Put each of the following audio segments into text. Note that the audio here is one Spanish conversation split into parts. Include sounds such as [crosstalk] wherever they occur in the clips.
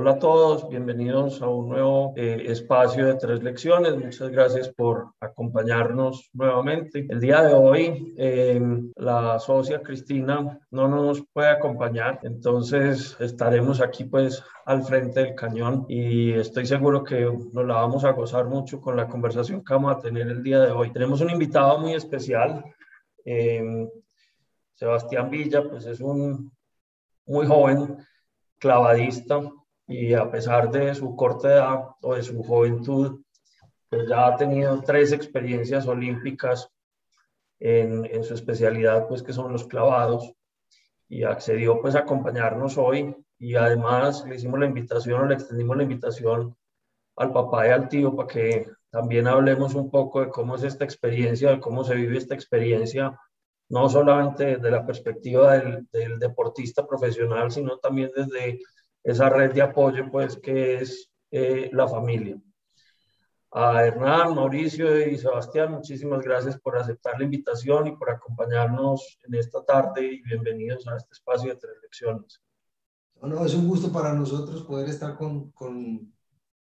Hola a todos, bienvenidos a un nuevo eh, espacio de tres lecciones. Muchas gracias por acompañarnos nuevamente. El día de hoy em, la socia Cristina no nos puede acompañar, entonces estaremos aquí pues al frente del cañón y estoy seguro que nos la vamos a gozar mucho con la conversación que vamos a tener el día de hoy. Tenemos un invitado muy especial. Em, Sebastián Villa, pues es un muy joven clavadista y a pesar de su corta edad o de su juventud, pues ya ha tenido tres experiencias olímpicas en, en, su especialidad, pues que son los clavados, y accedió pues a acompañarnos hoy y además le hicimos la invitación o le extendimos la invitación al papá y al tío para que también hablemos un poco de cómo es esta experiencia, de cómo se vive esta experiencia, no solamente desde la perspectiva del, del deportista profesional, sino también desde esa red de apoyo pues que es eh, la familia. A Hernán, Mauricio y Sebastián, muchísimas gracias por aceptar la invitación y por acompañarnos en esta tarde y bienvenidos a este espacio de tres lecciones. No, es un gusto para nosotros poder estar con, con,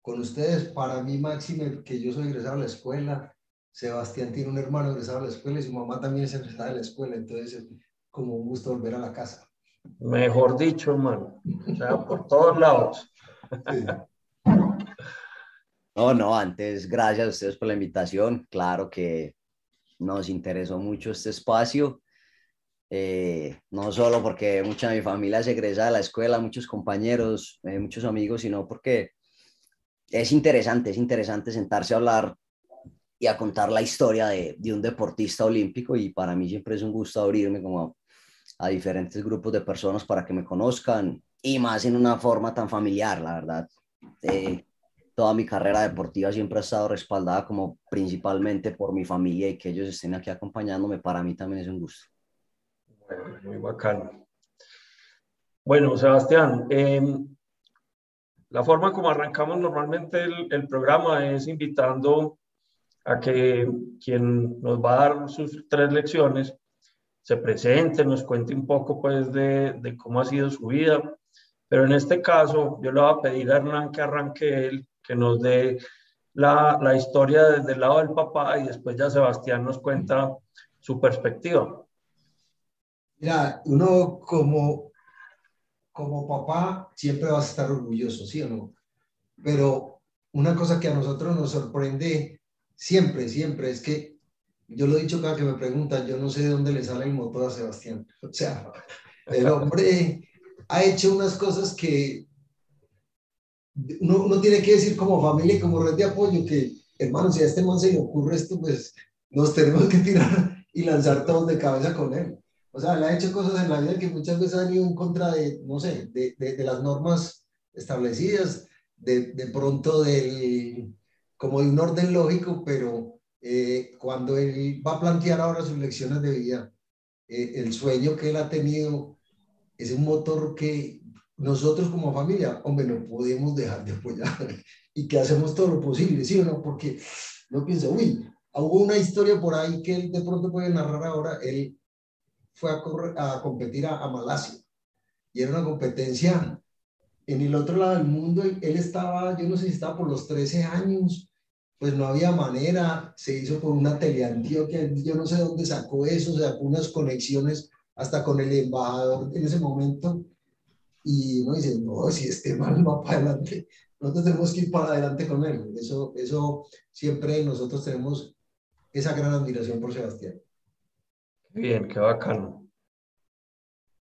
con ustedes. Para mí, Máxime, que yo soy egresado a la escuela, Sebastián tiene un hermano egresado a la escuela y su mamá también es egresada de la escuela, entonces es como un gusto volver a la casa. Mejor dicho, hermano. O sea, por todos lados. [laughs] No, no, antes, gracias a ustedes por la invitación. Claro que nos interesó mucho este espacio. Eh, no solo porque mucha de mi familia se egresa de la escuela, muchos compañeros, eh, muchos amigos, sino porque es interesante, es interesante sentarse a hablar y a contar la historia de, de un deportista olímpico y para mí siempre es un gusto abrirme como a diferentes grupos de personas para que me conozcan y más en una forma tan familiar, la verdad. Eh, toda mi carrera deportiva siempre ha estado respaldada como principalmente por mi familia y que ellos estén aquí acompañándome, para mí también es un gusto. Bueno, muy bacano. Bueno, Sebastián, em, la forma como arrancamos normalmente el, el, programa es invitando a que quien nos va a dar sus tres lecciones se presente, nos cuente un poco pues de, de, cómo ha sido su vida. Pero en este caso yo le voy a pedir a Hernán que arranque él, que nos dé la, la historia desde el lado del papá y después ya Sebastián nos cuenta su perspectiva. Mira, uno como, como papá siempre va a estar orgulloso, ¿sí o no? Pero una cosa que a nosotros nos sorprende siempre, siempre es que yo lo he dicho cada que me preguntan, yo no sé de dónde le sale el motor a Sebastián. O sea, el hombre ha hecho unas cosas que uno, tiene que decir como familia y como red de apoyo que, hermano, si a este man se le ocurre esto, pues nos tenemos que tirar y lanzar todos de cabeza con él. O sea, le ha hecho cosas en la vida que muchas veces han ido en contra de, no sé, de, de, de las normas establecidas, de, de pronto del, como de un orden lógico, pero eh, cuando él va a plantear ahora sus lecciones de vida, eh, el sueño que él ha tenido es un motor que nosotros como familia, hombre, no podemos dejar de apoyar. [laughs] Y que hacemos todo lo posible, ¿sí o no? Porque no pienso, uy, hubo una historia por ahí que él de pronto puede narrar ahora, él fue a, a competir a, a, Malasia. Y era una competencia en el otro lado del mundo, él estaba, yo no sé si estaba por los 13 años, pues no había manera, se hizo por una teleantioquia, yo no sé dónde sacó eso, sacó unas conexiones hasta con el embajador en ese momento, y uno dice, no, si este mal va para adelante, nosotros tenemos que ir para adelante con él, eso, eso siempre nosotros tenemos esa gran admiración por Sebastián. Bien, qué bacano.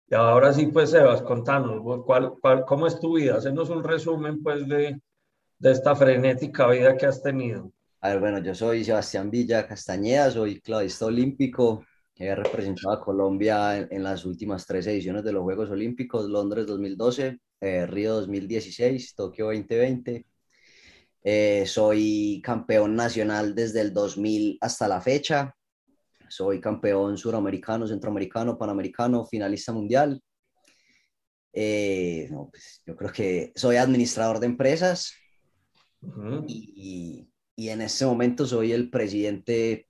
Y ahora sí, pues, Sebas, contanos, ¿cuál, cuál, ¿cómo es tu vida? Hacenos un resumen, pues, de, de esta frenética vida que has tenido? A ver, bueno, yo soy Sebastián Villa Castañeda, soy clavista olímpico, he representado a Colombia en, en, las últimas tres ediciones de los Juegos Olímpicos, Londres 2012, eh, Río 2016, Tokio 2020. Eh, soy campeón nacional desde el 2000 hasta la fecha. Soy campeón suramericano, centroamericano, panamericano, finalista mundial. Eh, no, pues, yo creo que soy administrador de empresas, y, y, en este momento soy el presidente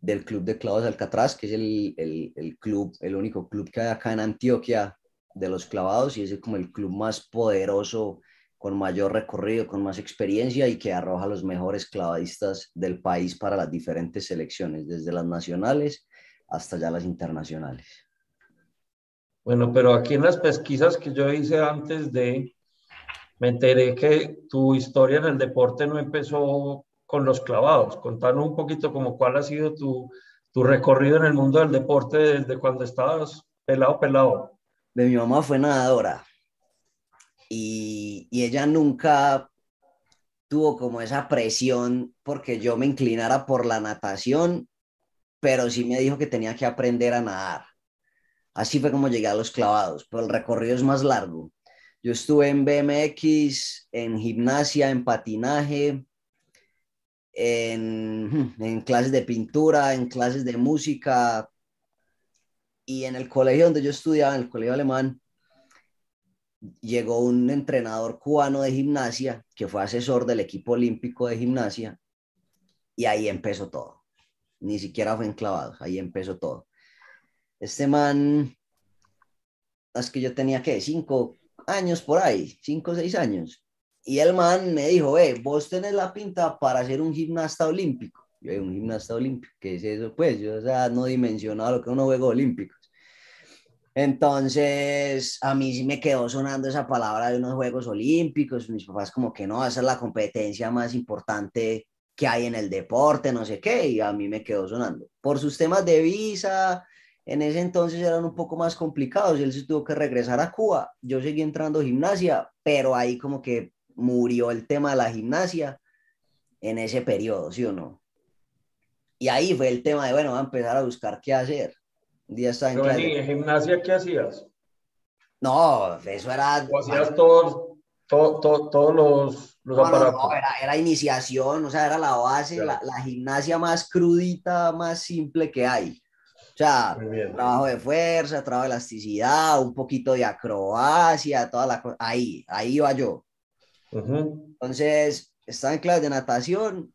del Club de Clavos de Alcatraz, que es el, el, el, club, el único club que hay acá en Antioquia de los clavados y es como el club más poderoso con mayor recorrido, con más experiencia y que arroja los mejores clavadistas del país para las diferentes selecciones, desde las nacionales hasta ya las internacionales. Bueno, pero aquí en las pesquisas que yo hice antes de, me enteré que tu historia en el deporte no empezó con los clavados. Contanos un poquito como cuál ha sido tu, tu recorrido en el mundo del deporte desde cuando estabas pelado, pelado. De mi mamá fue nadadora y, y ella nunca tuvo como esa presión porque yo me inclinara por la natación, pero sí me dijo que tenía que aprender a nadar. Así fue como llegué a los clavados, pero el recorrido es más largo. Yo estuve en BMX, en gimnasia, en patinaje, en, en, clases de pintura, en clases de música. Y en el colegio donde yo estudiaba, en el colegio alemán, llegó un entrenador cubano de gimnasia que fue asesor del equipo olímpico de gimnasia. Y ahí empezó todo. Ni siquiera fue enclavado, ahí empezó todo. Este man, es que yo tenía que cinco años por ahí, cinco o seis años. Y el man me dijo, eh, vos tenés la pinta para ser un gimnasta olímpico. Yo, un gimnasta olímpico, ¿qué es eso? Pues yo, o sea, no dimensionaba lo que uno juego olímpicos. Entonces, a mí sí me quedó sonando esa palabra de unos Juegos Olímpicos. Mis papás como que no, esa es la competencia más importante que hay en el deporte, no sé qué, y a mí me quedó sonando. Por sus temas de visa, en ese entonces eran un poco más complicados, él se tuvo que regresar a Cuba, yo seguí entrando a gimnasia, pero ahí como que murió el tema de la gimnasia en ese periodo, ¿sí o no? Y ahí fue el tema de, bueno, va a empezar a buscar qué hacer. Un día estaba en, ¿En gimnasia qué hacías? No, eso era... ¿O hacías todos, todos los, los no, aparatos? No, era, era, iniciación, o sea, era la base, la, la, gimnasia más crudita, más simple que hay. O sea, trabajo de fuerza, trabajo de elasticidad, un poquito de acrobacia, toda la cosa. Ahí, ahí iba yo. Entonces, estaba en clase de natación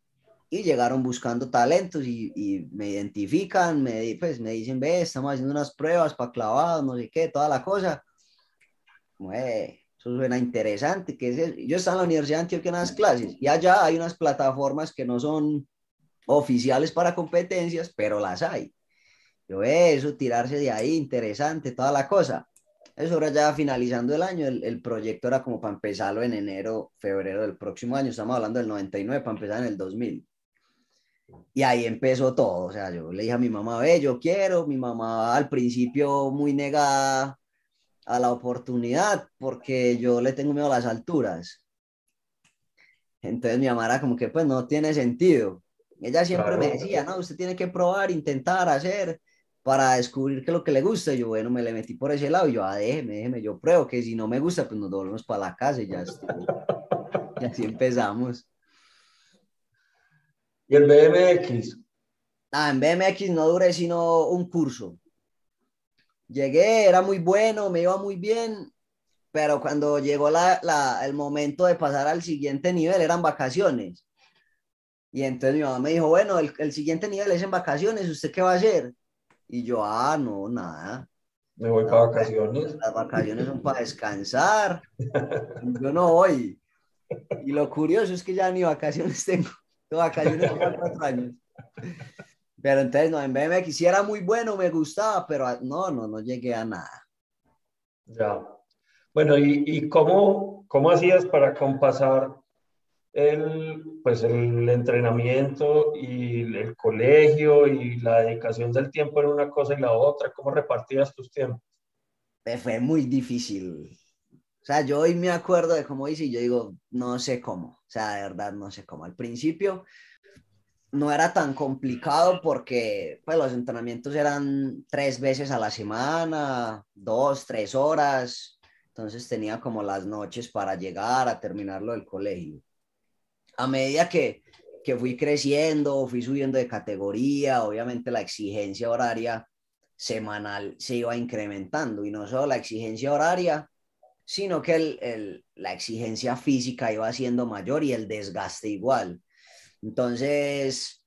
y llegaron buscando talentos y, y, me identifican, me, pues me dicen, ve, estamos haciendo unas pruebas para clavados, no sé qué, toda la cosa. Como, eso suena interesante. ¿qué es Yo estaba en la Universidad de Antioquia en las clases y allá hay unas plataformas que no son oficiales para competencias, pero las hay. Yo, eso, tirarse de ahí, interesante, toda la cosa. Eso era ya finalizando el año, el, el, proyecto era como para empezarlo en enero, febrero del próximo año, estamos hablando del 99, para empezar en el 2000. Y ahí empezó todo, o sea, yo le dije a mi mamá, ve, yo quiero, mi mamá al principio muy negada a la oportunidad, porque yo le tengo miedo a las alturas. Entonces mi mamá era como que, pues no tiene sentido. Ella siempre me decía, no, usted tiene que probar, intentar, hacer para descubrir qué es lo que le gusta. Yo, bueno, me le metí por ese lado y yo, ah, déjeme, déjeme, yo pruebo que si no me gusta, pues nos volvemos para la casa y ya y así empezamos. ¿Y el BMX? Ah, en BMX no duré sino un curso. Llegué, era muy bueno, me iba muy bien, pero cuando llegó la, la, el momento de pasar al siguiente nivel, eran vacaciones. Y entonces mi mamá me dijo, bueno, el, el siguiente nivel es en vacaciones, ¿usted qué va a hacer? Y yo, ah, no, nada. Me voy para vacaciones. Las vacaciones son para descansar. [laughs] yo no voy. Y lo curioso es que ya ni vacaciones [laughs] tengo. Tengo vacaciones por cuatro años. Pero entonces, no, en BMX quisiera muy bueno, me gustaba, pero no, no, no llegué a nada. Ya. Bueno, ¿y, y cómo, cómo hacías para compasar el, pues el entrenamiento y el colegio y la dedicación del tiempo en una cosa y la otra? ¿Cómo repartías tus tiempos? Fue muy difícil. O sea, yo hoy me acuerdo de cómo hice y yo digo, no sé cómo. O sea, de verdad, no sé cómo. Al principio no era tan complicado porque pues, los entrenamientos eran tres veces a la semana, dos, tres horas. Entonces tenía como las noches para llegar a terminarlo del colegio a medida que, que fui creciendo, fui subiendo de categoría, obviamente la exigencia horaria semanal se iba incrementando y no solo la exigencia horaria, sino que el, el, la exigencia física iba siendo mayor y el desgaste igual. Entonces,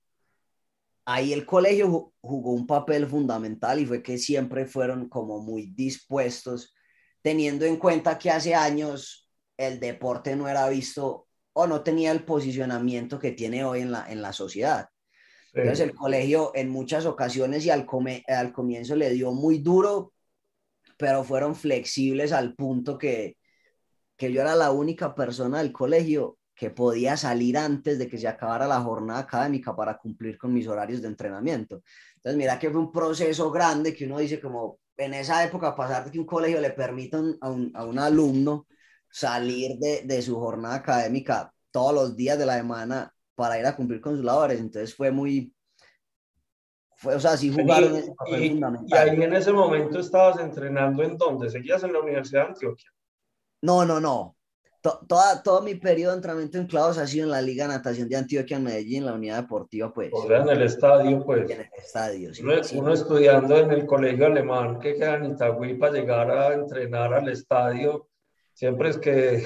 ahí el colegio jugó un papel fundamental y fue que siempre fueron como muy dispuestos, teniendo en cuenta que hace años el deporte no era visto o no tenía el posicionamiento que tiene hoy en la, en la sociedad. Entonces el colegio en muchas ocasiones y al, al comienzo le dio muy duro, pero fueron flexibles al punto que, que yo era la única persona del colegio que podía salir antes de que se acabara la jornada académica para cumplir con mis horarios de entrenamiento. Entonces, mira que fue un proceso grande que uno dice como en esa época pasar de que un colegio le permita a, un, a un alumno salir de, de, su jornada académica todos los días de la semana para ir a cumplir con sus labores. Entonces fue muy, fue, o sea, sí jugaron ese papel y, fundamental. Y ahí en ese momento estabas entrenando en dónde? ¿Seguías en la Universidad de Antioquia? No, no, no. toda, todo mi periodo de entrenamiento en clavos ha sido en la Liga Natación de Antioquia, en Medellín, en la unidad deportiva, pues. O sea, en el estadio, pues. En el estadio, sí. Uno, estudiando en el colegio alemán que queda en Itagüí para llegar a entrenar al estadio, siempre es que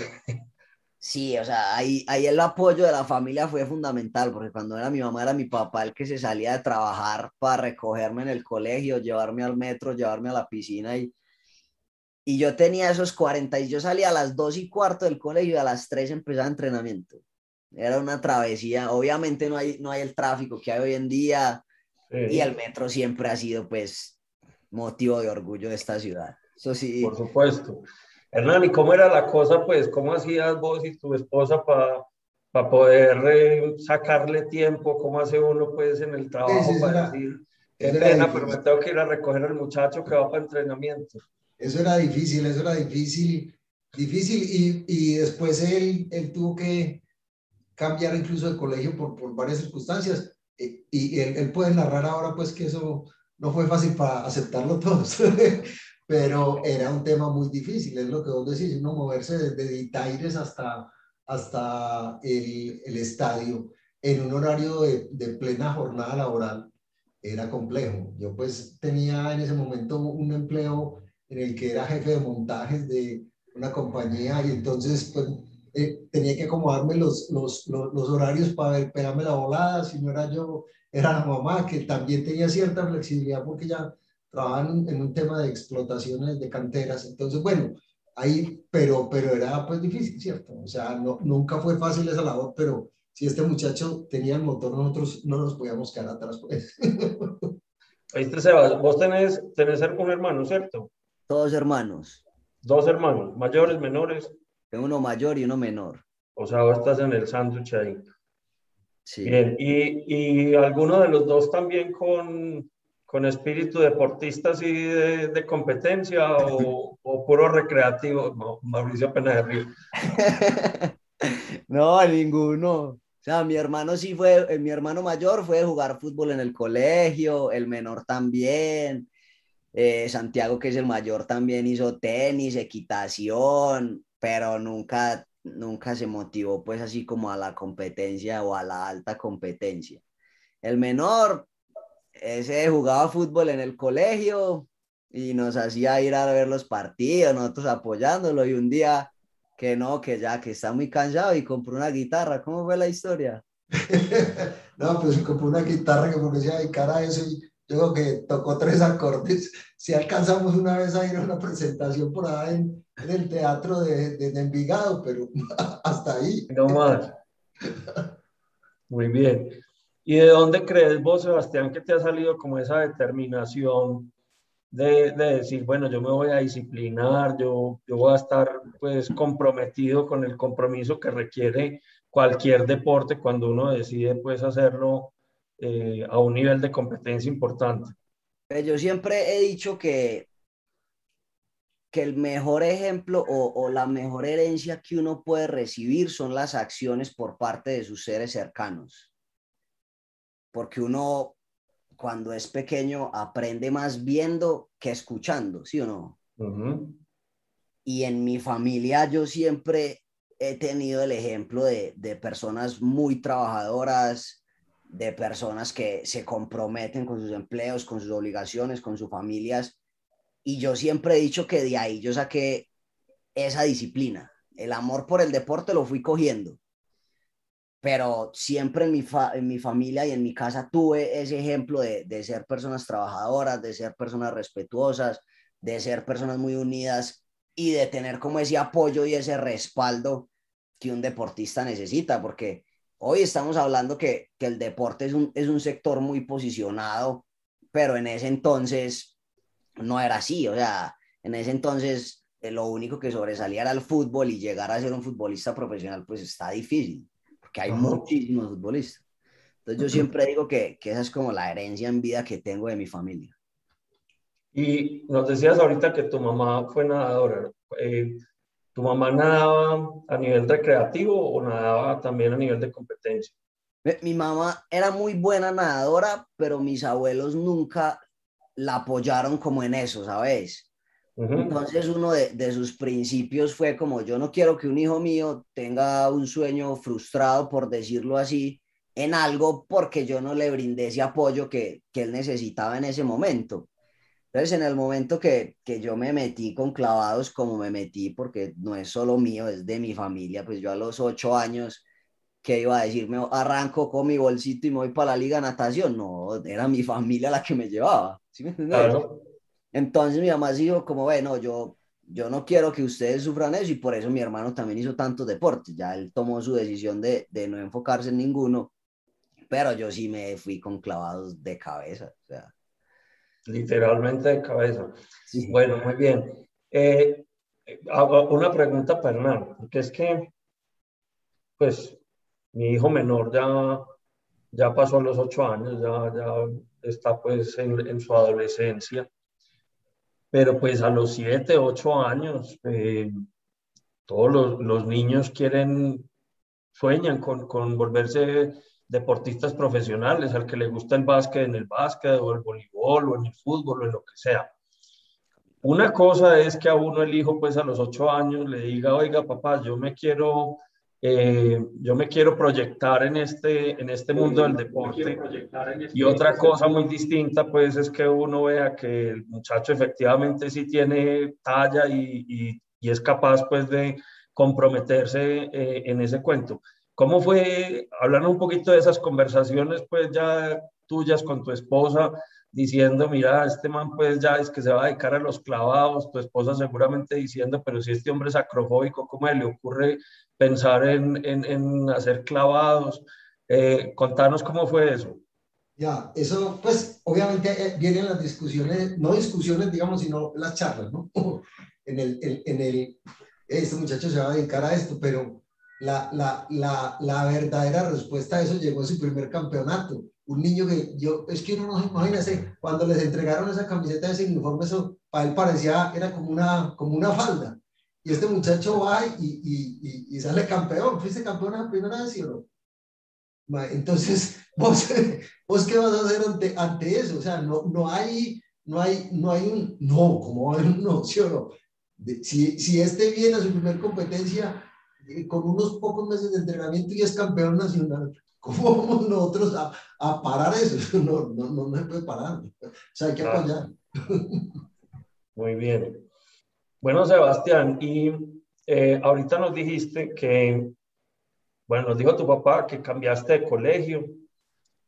Sí, o sea, ahí, ahí el apoyo de la familia fue fundamental, porque cuando era mi mamá, era mi papá el que se salía de trabajar para recogerme en el colegio, llevarme al metro, llevarme a la piscina y, y yo tenía esos 40 y yo salía a las 2 y cuarto del colegio y a las 3 empezaba entrenamiento. Era una travesía, obviamente no hay, no hay el tráfico que hay hoy en día y el metro siempre ha sido pues motivo de orgullo de esta ciudad. Eso sí. Por supuesto. Hernán, ¿y cómo era la cosa, pues? ¿Cómo hacías vos y tu esposa para para poder eh, sacarle tiempo? ¿Cómo hace uno, pues, en el trabajo para decir, qué pena, pero me tengo que ir a recoger al muchacho que va para entrenamiento? Eso era difícil, eso era difícil, difícil, y, y después él, él tuvo que cambiar incluso de colegio por, por varias circunstancias, eh, y, él, él, puede narrar ahora, pues, que eso no fue fácil para aceptarlo [laughs] todos, pero era un tema muy difícil, es lo que vos decís, uno moverse desde Itaires hasta, hasta el, el estadio en un horario de, de, plena jornada laboral era complejo. Yo pues tenía en ese momento un empleo en el que era jefe de montajes de una compañía y entonces pues eh, tenía que acomodarme los, los, los, los horarios para ver, pegarme la volada, si no era yo, era la mamá que también tenía cierta flexibilidad porque ya trabajaban en un tema de explotaciones de canteras. Entonces, bueno, ahí, pero, pero era pues difícil, ¿cierto? O sea, no, nunca fue fácil esa labor, pero si este muchacho tenía el motor, nosotros no nos podíamos quedar atrás, pues. [laughs] Ahí Sebas, vos tenés, tenés un hermano, ¿cierto? Todos hermanos. Dos hermanos, mayores, menores. Tengo uno mayor y uno menor. O sea, vos estás en el sándwich ahí. Sí. Bien, ¿Y, ¿y alguno de los dos también con, con espíritu deportista así de, competencia o, o, puro recreativo? Mauricio Pena [laughs] no, ninguno. O sea, mi hermano sí fue, eh, mi hermano mayor fue jugar fútbol en el colegio, el menor también. Eh, Santiago, que es el mayor, también hizo tenis, equitación, pero nunca, nunca se motivó pues así como a la competencia o a la alta competencia. El menor, ese jugaba fútbol en el colegio y nos hacía ir a ver los partidos, nosotros apoyándolo y un día que no, que ya que está muy cansado y compró una guitarra. ¿Cómo fue la historia? [laughs] no, pues compró una guitarra que porque se iba a dedicar a eso y yo creo que tocó tres acordes. [laughs] Si alcanzamos una vez a ir a una presentación por ahí en, el teatro de, de, Envigado, pero [laughs] hasta ahí. No más. Muy bien. ¿Y de dónde crees vos, Sebastián, que te ha salido como esa determinación de, de, decir, bueno, yo me voy a disciplinar, yo, yo voy a estar pues comprometido con el compromiso que requiere cualquier deporte cuando uno decide pues hacerlo eh, a un nivel de competencia importante? Pues yo siempre he dicho que, que el mejor ejemplo o, la mejor herencia que uno puede recibir son las acciones por parte de sus seres cercanos porque uno cuando es pequeño aprende más viendo que escuchando, ¿sí o no? Y en mi familia yo siempre he tenido el ejemplo de, de, personas muy trabajadoras, de personas que se comprometen con sus empleos, con sus obligaciones, con sus familias. Y yo siempre he dicho que de ahí yo saqué esa disciplina. El amor por el deporte lo fui cogiendo pero siempre en mi, en mi familia y en mi casa tuve ese ejemplo de, de, ser personas trabajadoras, de ser personas respetuosas, de ser personas muy unidas y de tener como ese apoyo y ese respaldo que un deportista necesita, porque hoy estamos hablando que, que el deporte es un, es un sector muy posicionado, pero en ese entonces no era así, o sea, en ese entonces eh, lo único que sobresalía era el fútbol y llegar a ser un futbolista profesional pues está difícil, porque hay muchísimos futbolistas. Entonces yo siempre digo que, que esa es como la herencia en vida que tengo de mi familia. Y nos decías ahorita que tu mamá fue nadadora. Eh, ¿Tu mamá nadaba a nivel recreativo o nadaba también a nivel de competencia? Mi mamá era muy buena nadadora, pero mis abuelos nunca la apoyaron como en eso, ¿sabes? Entonces uno de, de, sus principios fue como, yo no quiero que un hijo mío tenga un sueño frustrado, por decirlo así, en algo porque yo no le brindé ese apoyo que, que él necesitaba en ese momento. Entonces, en el momento que, que, yo me metí con clavados como me metí, porque no es solo mío, es de mi familia, pues yo a los ocho años, que iba a decirme, arranco con mi bolsito y me voy para la liga de natación? No, era mi familia la que me llevaba, ¿sí me entiendes? Claro. Entonces mi mamá dijo como, bueno, yo, yo no quiero que ustedes sufran eso y por eso mi hermano también hizo tantos deportes, ya él tomó su decisión de, de no enfocarse en ninguno, pero yo sí me fui con clavados de cabeza, o sea literalmente de cabeza. Bueno, muy bien. Eh, una pregunta para Hernán, porque es que, pues, mi hijo menor ya, ya pasó los ocho años, ya, ya está pues en, su adolescencia, pero pues a los siete, ocho años, eh, todos los, los, niños quieren, sueñan con, con volverse deportistas profesionales, al que le gusta el básquet en el básquet o el voleibol o en el fútbol o en lo que sea. Una cosa es que a uno el hijo pues a los ocho años le diga, oiga papá, yo me quiero, eh, yo me quiero proyectar en este, en este mundo del deporte. Este y otra cosa muy distinta pues es que uno vea que el muchacho efectivamente sí tiene talla y, y, y es capaz pues de comprometerse eh, en ese cuento. ¿Cómo fue, hablando un poquito de esas conversaciones, pues ya tuyas con tu esposa, diciendo, mira, este man pues ya es que se va a dedicar a los clavados, tu esposa seguramente diciendo, pero si este hombre es acrofóbico, ¿cómo le ocurre pensar en, en, en hacer clavados? Eh, contanos cómo fue eso. Ya, eso pues obviamente eh, vienen las discusiones, no discusiones digamos, sino las charlas, ¿no? [laughs] en el, en el, este muchacho se va a dedicar a esto, pero la, la, la, la, verdadera respuesta a eso llegó en su primer campeonato. Un niño que yo, es que uno no se imagina, cuando les entregaron esa camiseta, ese uniforme, eso para él parecía, era como una, como una falda. Y este muchacho va y, y, y, sale campeón. ¿Fuiste campeón la primera vez, o no? Entonces, [laughs] ¿vos, ¿vos qué vas a hacer ante, ante eso? O sea, no, no, hay, no, hay, no hay un no, como va a haber un no? ¿sí o no? si, si este viene a su primer competencia, con unos pocos meses de entrenamiento y es campeón nacional. ¿Cómo vamos nosotros a, a parar eso? [laughs] No, no, no, no se puede parar. O sea, hay que apoyar. Muy bien. Bueno, Sebastián, y eh, ahorita nos dijiste que, bueno, nos dijo tu papá que cambiaste de colegio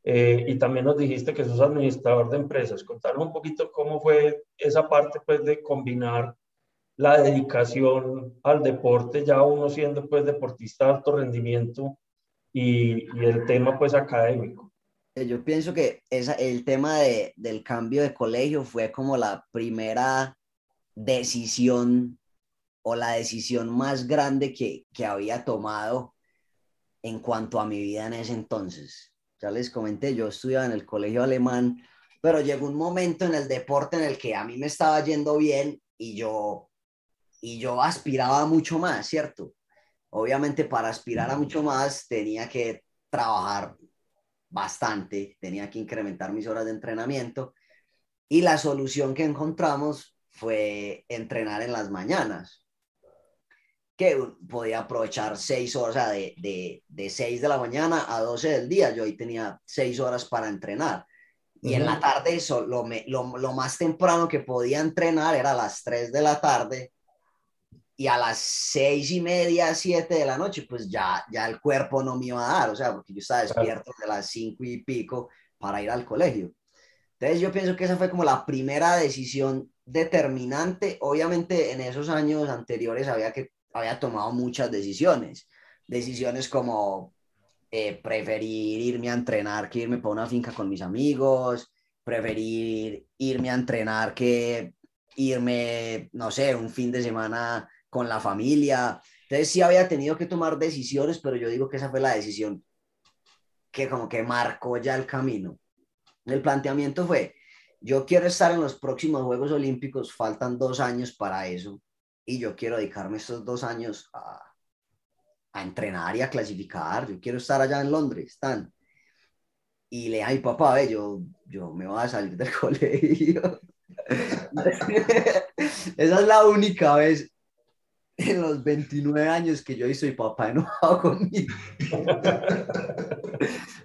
eh, y también nos dijiste que sos administrador de empresas. Contanos un poquito cómo fue esa parte, pues, de combinar la dedicación al deporte, ya uno siendo pues deportista de alto rendimiento y, y el tema pues académico. Eh, yo pienso que esa, el tema de, del cambio de colegio fue como la primera decisión o la decisión más grande que, que había tomado en cuanto a mi vida en ese entonces. Ya les comenté, yo estudiaba en el colegio alemán, pero llegó un momento en el deporte en el que a mí me estaba yendo bien y yo y yo aspiraba mucho más, ¿cierto? Obviamente para aspirar a mucho más tenía que trabajar bastante, tenía que incrementar mis horas de entrenamiento. Y la solución que encontramos fue entrenar en las mañanas, que podía aprovechar seis horas, de, de, de 6 de la mañana a 12 del día, yo ahí tenía seis horas para entrenar. Y en la tarde, lo, lo, lo, más temprano que podía entrenar era a las 3 de la tarde y a las seis y media, siete de la noche, pues ya, ya el cuerpo no me iba a dar, o sea, porque yo estaba despierto de las cinco y pico para ir al colegio. Entonces yo pienso que esa fue como la primera decisión determinante. Obviamente en esos años anteriores había, que, había tomado muchas decisiones. Decisiones como eh, preferir irme a entrenar que irme para una finca con mis amigos, preferir irme a entrenar que irme, no sé, un fin de semana con la familia. Entonces sí había tenido que tomar decisiones, pero yo digo que esa fue la decisión que como que marcó ya el camino. El planteamiento fue, yo quiero estar en los próximos Juegos Olímpicos, faltan dos años para eso, y yo quiero dedicarme estos dos años a, a entrenar y a clasificar, yo quiero estar allá en Londres, están. Y le dije a mi papá, ve, yo, yo me voy a salir del [laughs] colegio. [laughs] Esa es la única vez en los 29 años que yo hice mi papá enojado conmigo.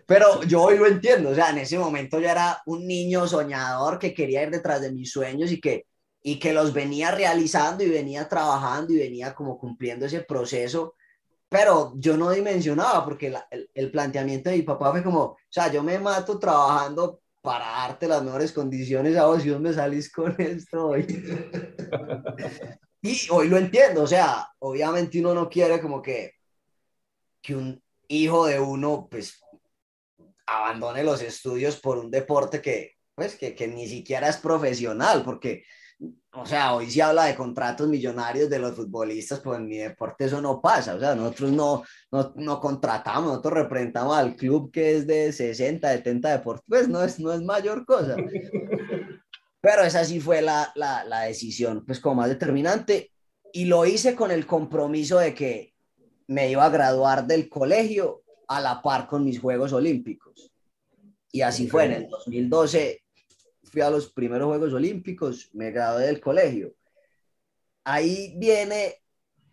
Pero yo hoy lo entiendo, o sea, en ese momento yo era un niño soñador que quería ir detrás de mis sueños y que, y que los venía realizando y venía trabajando y venía como cumpliendo ese proceso, pero yo no dimensionaba porque el, el, planteamiento de mi papá fue como, o sea, yo me mato trabajando para darte las mejores condiciones a vos y vos me salís con esto hoy. Y hoy lo entiendo, o sea, obviamente uno no quiere como que, que un hijo de uno, pues abandone los estudios por un deporte que, pues, que, que ni siquiera es profesional, porque, o sea, hoy se habla de contratos millonarios de los futbolistas, pues en mi deporte eso no pasa, o sea, nosotros no, no, no contratamos, nosotros representamos al club que es de 60, 70 deportes, pues no es, no es mayor cosa. Pero esa sí fue la, la, la decisión, pues como más determinante, y lo hice con el compromiso de que me iba a graduar del colegio a la par con mis Juegos Olímpicos. Y así fue, en el 2012 fui a los primeros Juegos Olímpicos, me gradué del colegio. Ahí viene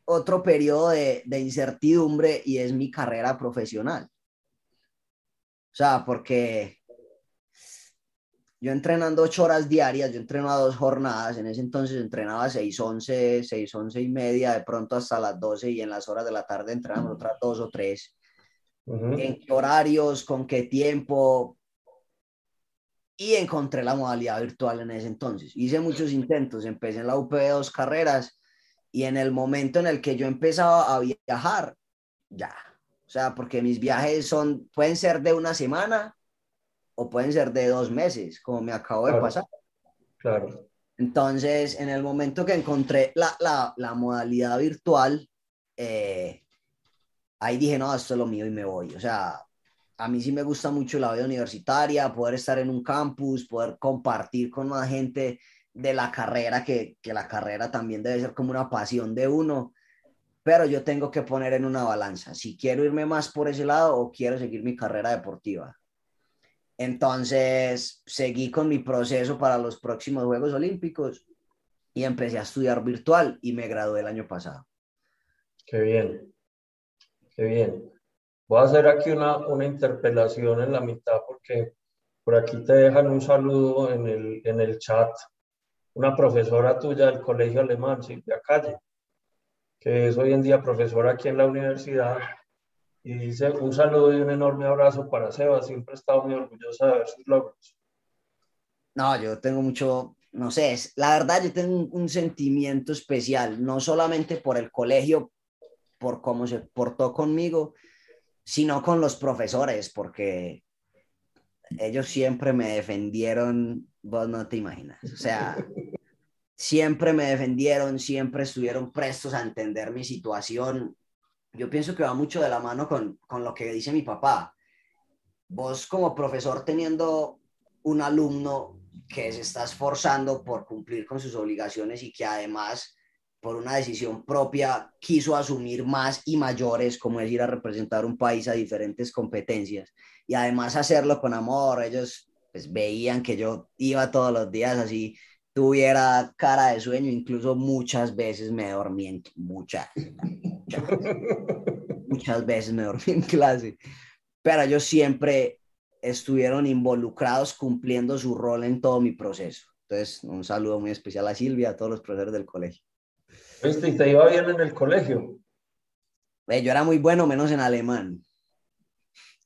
otro periodo de, de incertidumbre y es mi carrera profesional. O sea, porque yo entrenando ocho horas diarias, yo entreno a dos jornadas, en ese entonces entrenaba seis, once, seis, once y media, de pronto hasta las doce y en las horas de la tarde entrenamos otras dos o tres en qué horarios, con qué tiempo. Y encontré la modalidad virtual en ese entonces. Hice muchos intentos, empecé en la UP dos carreras y en el momento en el que yo empezaba a viajar, ya. O sea, porque mis viajes son, pueden ser de una semana o pueden ser de dos meses, como me acabo de pasar. Claro. Entonces, en el momento que encontré la, la, la modalidad virtual, eh, ahí dije, no, esto es lo mío y me voy. O sea, a mí sí me gusta mucho la vida universitaria, poder estar en un campus, poder compartir con más gente de la carrera, que, que la carrera también debe ser como una pasión de uno, pero yo tengo que poner en una balanza si quiero irme más por ese lado o quiero seguir mi carrera deportiva. Entonces, seguí con mi proceso para los próximos Juegos Olímpicos y empecé a estudiar virtual y me gradué el año pasado. Qué bien bien. Voy a hacer aquí una, una interpelación en la mitad porque por aquí te dejan un saludo en el, en el chat. Una profesora tuya del colegio alemán, Silvia Calle, que es hoy en día profesora aquí en la universidad. Y dice un saludo y un enorme abrazo para Seba. Siempre he estado muy orgullosa de ver sus logros. No, yo tengo mucho, no sé, la verdad yo tengo un, un, sentimiento especial, no solamente por el colegio, por cómo se portó conmigo, sino con los profesores, porque ellos siempre me defendieron, vos no te imaginas, o sea, [laughs] siempre me defendieron, siempre estuvieron prestos a entender mi situación. Yo pienso que va mucho de la mano con, con lo que dice mi papá. Vos como profesor teniendo un alumno que se está esforzando por cumplir con sus obligaciones y que además por una decisión propia, quiso asumir más y mayores, como es ir a representar un país a diferentes competencias. Y además hacerlo con amor, ellos pues, veían que yo iba todos los días así, tuviera cara de sueño, incluso muchas veces me dormí en muchas, muchas veces me dormí en clase, pero ellos siempre estuvieron involucrados cumpliendo su rol en todo mi proceso. Entonces, un saludo muy especial a Silvia, a todos los profesores del colegio. ¿Y te iba bien en el colegio? yo era muy bueno, menos en alemán.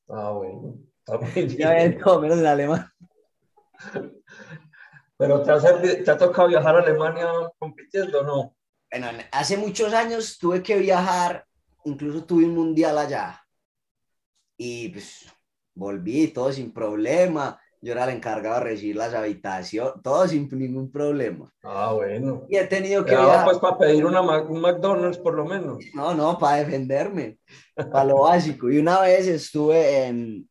Ah, bueno. [laughs] Ya todo, menos en alemán. [laughs] ¿Pero te ha, te ha tocado viajar a Alemania compitiendo no? Bueno, hace muchos años tuve que viajar, incluso tuve un mundial allá. Y pues volví todo sin problema. Yo era el encargado de recibir las habitaciones, todo sin ningún problema. Ah, bueno. Y he tenido que viajar. pues para pedir una, un McDonald's por lo menos. No, no, para defenderme, para lo básico. Y una vez estuve en,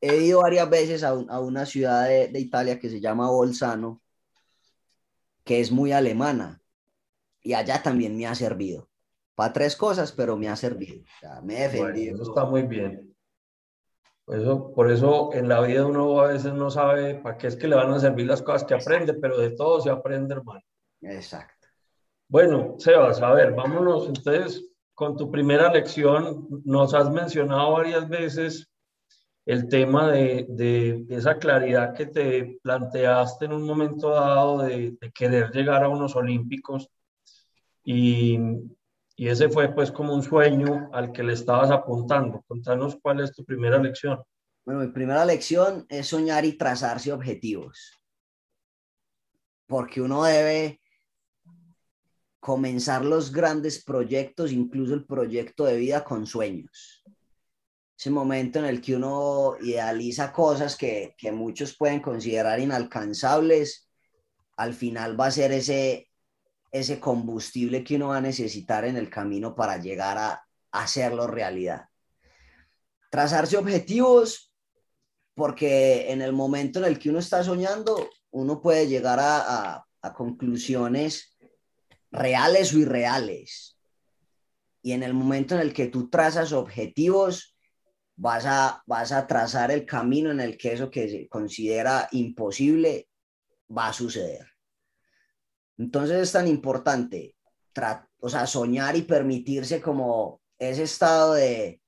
he ido varias veces a, a una ciudad de, de, Italia que se llama Bolzano, que es muy alemana. Y allá también me ha servido. Para tres cosas, pero me ha servido. O sea, me he defendido. eso está muy bien. Por eso, por eso en la vida uno a veces no sabe para qué es que le van a servir las cosas que aprende, pero de todo se aprende, hermano. Exacto. Bueno, Sebas, a ver, vámonos entonces con tu primera lección. Nos has mencionado varias veces el tema de, de, esa claridad que te planteaste en un momento dado de, querer llegar a unos olímpicos y, y, ese fue pues como un sueño al que le estabas apuntando. Contanos cuál es tu primera lección. Bueno, mi primera lección es soñar y trazarse objetivos, porque uno debe comenzar los grandes proyectos, incluso el proyecto de vida con sueños ese momento en el que uno idealiza cosas que, que, muchos pueden considerar inalcanzables, al final va a ser ese, ese combustible que uno va a necesitar en el camino para llegar a, hacerlo realidad. Trazarse objetivos, porque en el momento en el que uno está soñando, uno puede llegar a, a, a conclusiones reales o irreales. Y en el momento en el que tú trazas objetivos, vas a, vas a trazar el camino en el que eso que se considera imposible va a suceder. Entonces es tan importante, o sea, soñar y permitirse como ese estado de,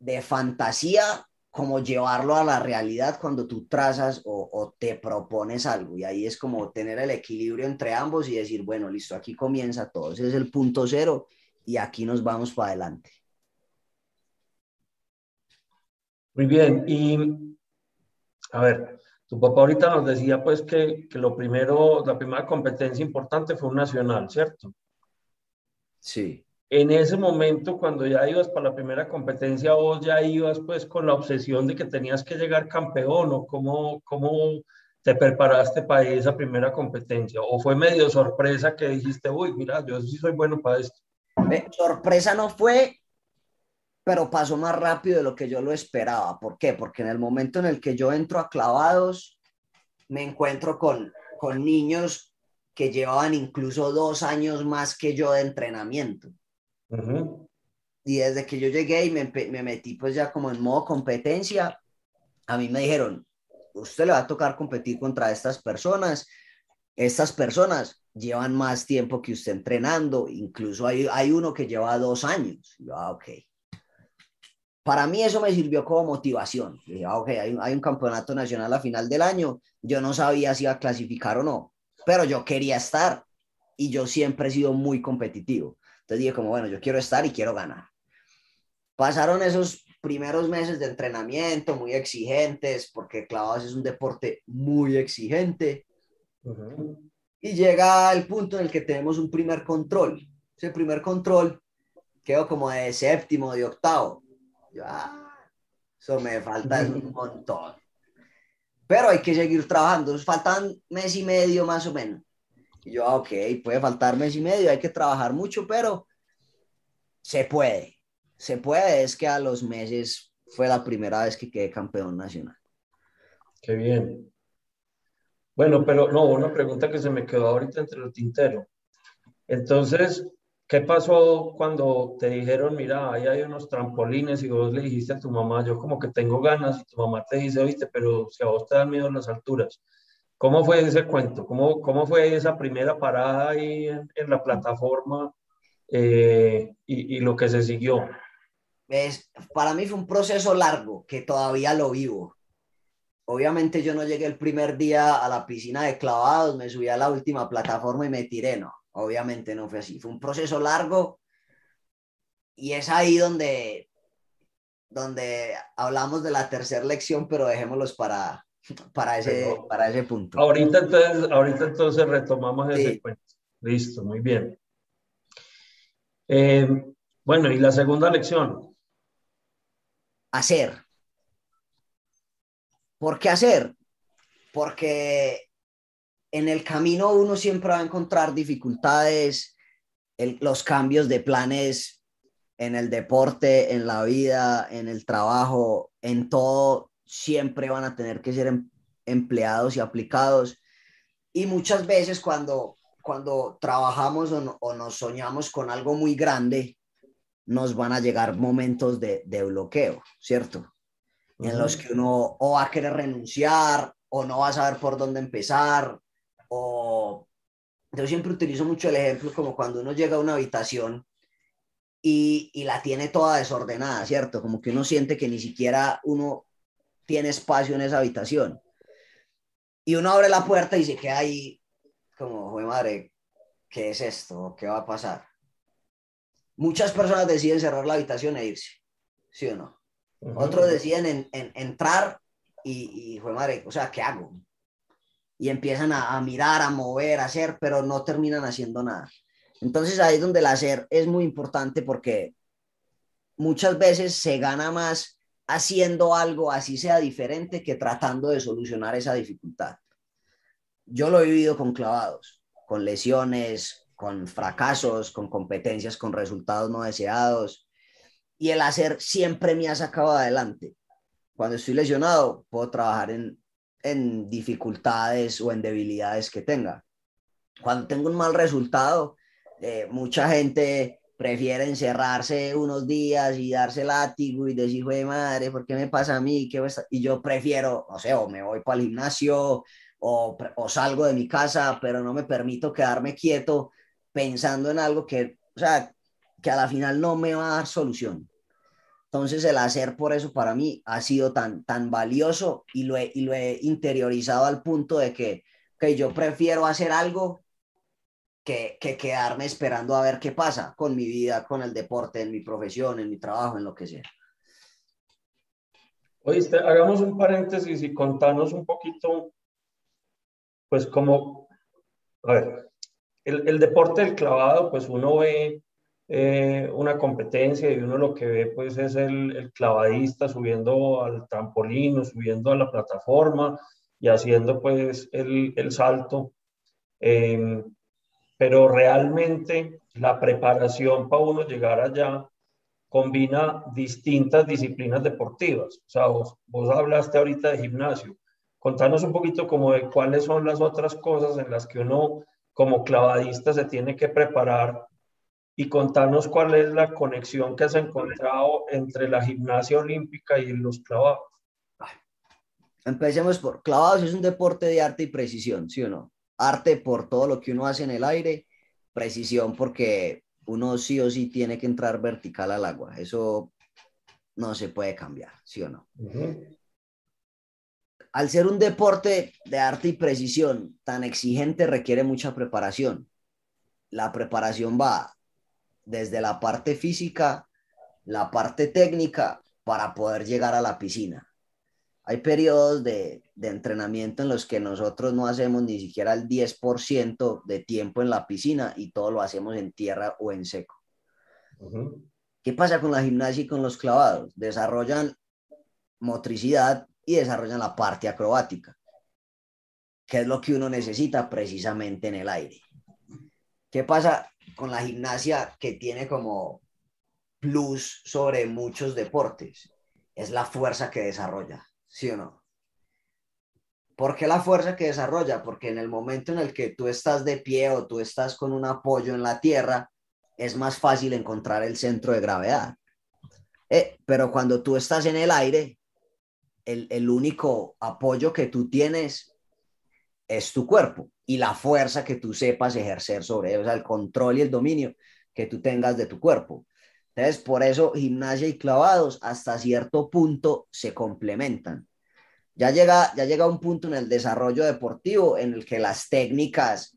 de fantasía, como llevarlo a la realidad cuando tú trazas o, o, te propones algo. Y ahí es como tener el equilibrio entre ambos y decir, bueno, listo, aquí comienza todo, ese es el punto cero y aquí nos vamos para adelante. Muy bien, y a ver, tu papá ahorita nos decía pues que, que, lo primero, la primera competencia importante fue un nacional, ¿cierto? Sí. En ese momento, cuando ya ibas para la primera competencia, vos ya ibas pues con la obsesión de que tenías que llegar campeón o cómo, cómo te preparaste para esa primera competencia? ¿O fue medio sorpresa que dijiste, uy, mira, yo sí soy bueno para esto? Sorpresa no fue, pero pasó más rápido de lo que yo lo esperaba. ¿Por qué? Porque en el momento en el que yo entro a clavados, me encuentro con, con niños que llevaban incluso dos años más que yo de entrenamiento. Y desde que yo llegué y me, me, metí pues ya como en modo competencia, a mí me dijeron, usted le va a tocar competir contra estas personas. Estas personas llevan más tiempo que usted entrenando, incluso hay, hay uno que lleva dos años. Yo, ah, ok para mí eso me sirvió como motivación. Dije, ah, ok, hay, hay, un campeonato nacional a final del año. Yo no sabía si iba a clasificar o no, pero yo quería estar y yo siempre he sido muy competitivo. Entonces dije como, bueno, yo quiero estar y quiero ganar. Pasaron esos primeros meses de entrenamiento muy exigentes, porque clavados es un deporte muy exigente. Y llega el punto en el que tenemos un primer control. Ese primer control quedó como de séptimo, de octavo Ah, eso me falta un [laughs] montón. Pero hay que seguir trabajando. Faltan mes y medio más o menos. Y yo, ah, ok, puede faltar mes y medio, hay que trabajar mucho, pero se puede. Se puede, es que a los meses fue la primera vez que quedé campeón nacional. Qué bien. Bueno, pero no, una pregunta que se me quedó ahorita entre el tintero. Entonces, ¿Qué pasó cuando te dijeron, mira, ahí hay unos trampolines y vos le dijiste a tu mamá, yo como que tengo ganas y tu mamá te dice, viste, pero si a vos te dan miedo las alturas? ¿Cómo fue ese cuento? ¿Cómo, cómo fue esa primera parada ahí en, la plataforma eh, y, y, lo que se siguió? Es, para mí fue un proceso largo que todavía lo vivo. Obviamente yo no llegué el primer día a la piscina de clavados, me subí a la última plataforma y me tiré, no Obviamente no fue así. Fue un proceso largo y es ahí donde, donde hablamos de la tercera lección, pero dejémoslos para, para ese, para ese punto. Ahorita entonces, ahorita entonces retomamos ese cuento. Listo, muy bien. Eh, bueno, y la segunda lección. Hacer. ¿Por qué hacer? Porque en el camino uno siempre va a encontrar dificultades, los cambios de planes en el deporte, en la vida, en el trabajo, en todo, siempre van a tener que ser em, empleados y aplicados. Y muchas veces cuando, cuando trabajamos o, nos soñamos con algo muy grande, nos van a llegar momentos de, bloqueo, ¿cierto? En los que uno o va a querer renunciar o no va a saber por dónde empezar o yo siempre utilizo mucho el ejemplo como cuando uno llega a una habitación y, y, la tiene toda desordenada, ¿cierto? Como que uno siente que ni siquiera uno tiene espacio en esa habitación. Y uno abre la puerta y se queda ahí como, joder madre, ¿qué es esto? ¿Qué va a pasar? Muchas personas deciden cerrar la habitación e irse, ¿sí o no? Otros deciden en, en, entrar y, y, joder madre, o sea, ¿qué hago? Y empiezan a, mirar, a mover, a hacer, pero no terminan haciendo nada. Entonces ahí es donde el hacer es muy importante porque muchas veces se gana más haciendo algo así sea diferente que tratando de solucionar esa dificultad. Yo lo he vivido con clavados, con lesiones, con fracasos, con competencias, con resultados no deseados. Y el hacer siempre me ha sacado adelante. Cuando estoy lesionado, puedo trabajar en, en dificultades o en debilidades que tenga. Cuando tengo un mal resultado, eh, mucha gente prefiere encerrarse unos días y darse látigo y decir, de madre, ¿por qué me pasa a mí? ¿Qué y yo prefiero, no sé, o me voy para el gimnasio o, o, salgo de mi casa, pero no me permito quedarme quieto pensando en algo que, o sea, que a la final no me va a dar solución. Entonces el hacer por eso para mí ha sido tan, tan valioso y lo, he, y lo he interiorizado al punto de que, que yo prefiero hacer algo que, quedarme esperando a ver qué pasa con mi vida, con el deporte, en mi profesión, en mi trabajo, en lo que sea. Oíste, hagamos un paréntesis y contanos un poquito, pues como, ver, el, deporte del clavado, pues uno ve eh, una competencia y uno lo que ve pues es el, clavadista subiendo al trampolín o subiendo a la plataforma y haciendo pues el, salto. Eh, pero realmente la preparación para uno llegar allá combina distintas disciplinas deportivas. O sea, vos, hablaste ahorita de gimnasio. Contanos un poquito como de cuáles son las otras cosas en las que uno como clavadista se tiene que preparar y contanos cuál es la conexión que has encontrado entre la gimnasia olímpica y los clavados. Empecemos por clavados, es un deporte de arte y precisión, ¿sí o no? arte por todo lo que uno hace en el aire, precisión porque uno sí o sí tiene que entrar vertical al agua. Eso no se puede cambiar, ¿sí o no? Al ser un deporte de arte y precisión tan exigente requiere mucha preparación. La preparación va desde la parte física, la parte técnica, para poder llegar a la piscina hay periodos de, entrenamiento en los que nosotros no hacemos ni siquiera el 10% de tiempo en la piscina y todo lo hacemos en tierra o en seco. ¿Qué pasa con la gimnasia y con los clavados? Desarrollan motricidad y desarrollan la parte acrobática, que es lo que uno necesita precisamente en el aire. ¿Qué pasa con la gimnasia que tiene como plus sobre muchos deportes? Es la fuerza que desarrolla ¿sí o no? ¿Por qué la fuerza que desarrolla? Porque en el momento en el que tú estás de pie o tú estás con un apoyo en la tierra, es más fácil encontrar el centro de gravedad. Eh, pero cuando tú estás en el aire, el, el único apoyo que tú tienes es tu cuerpo y la fuerza que tú sepas ejercer sobre él, o sea, el control y el dominio que tú tengas de tu cuerpo. Entonces, por eso gimnasia y clavados hasta cierto punto se complementan. Ya llega, ya llega un punto en el desarrollo deportivo en el que las técnicas,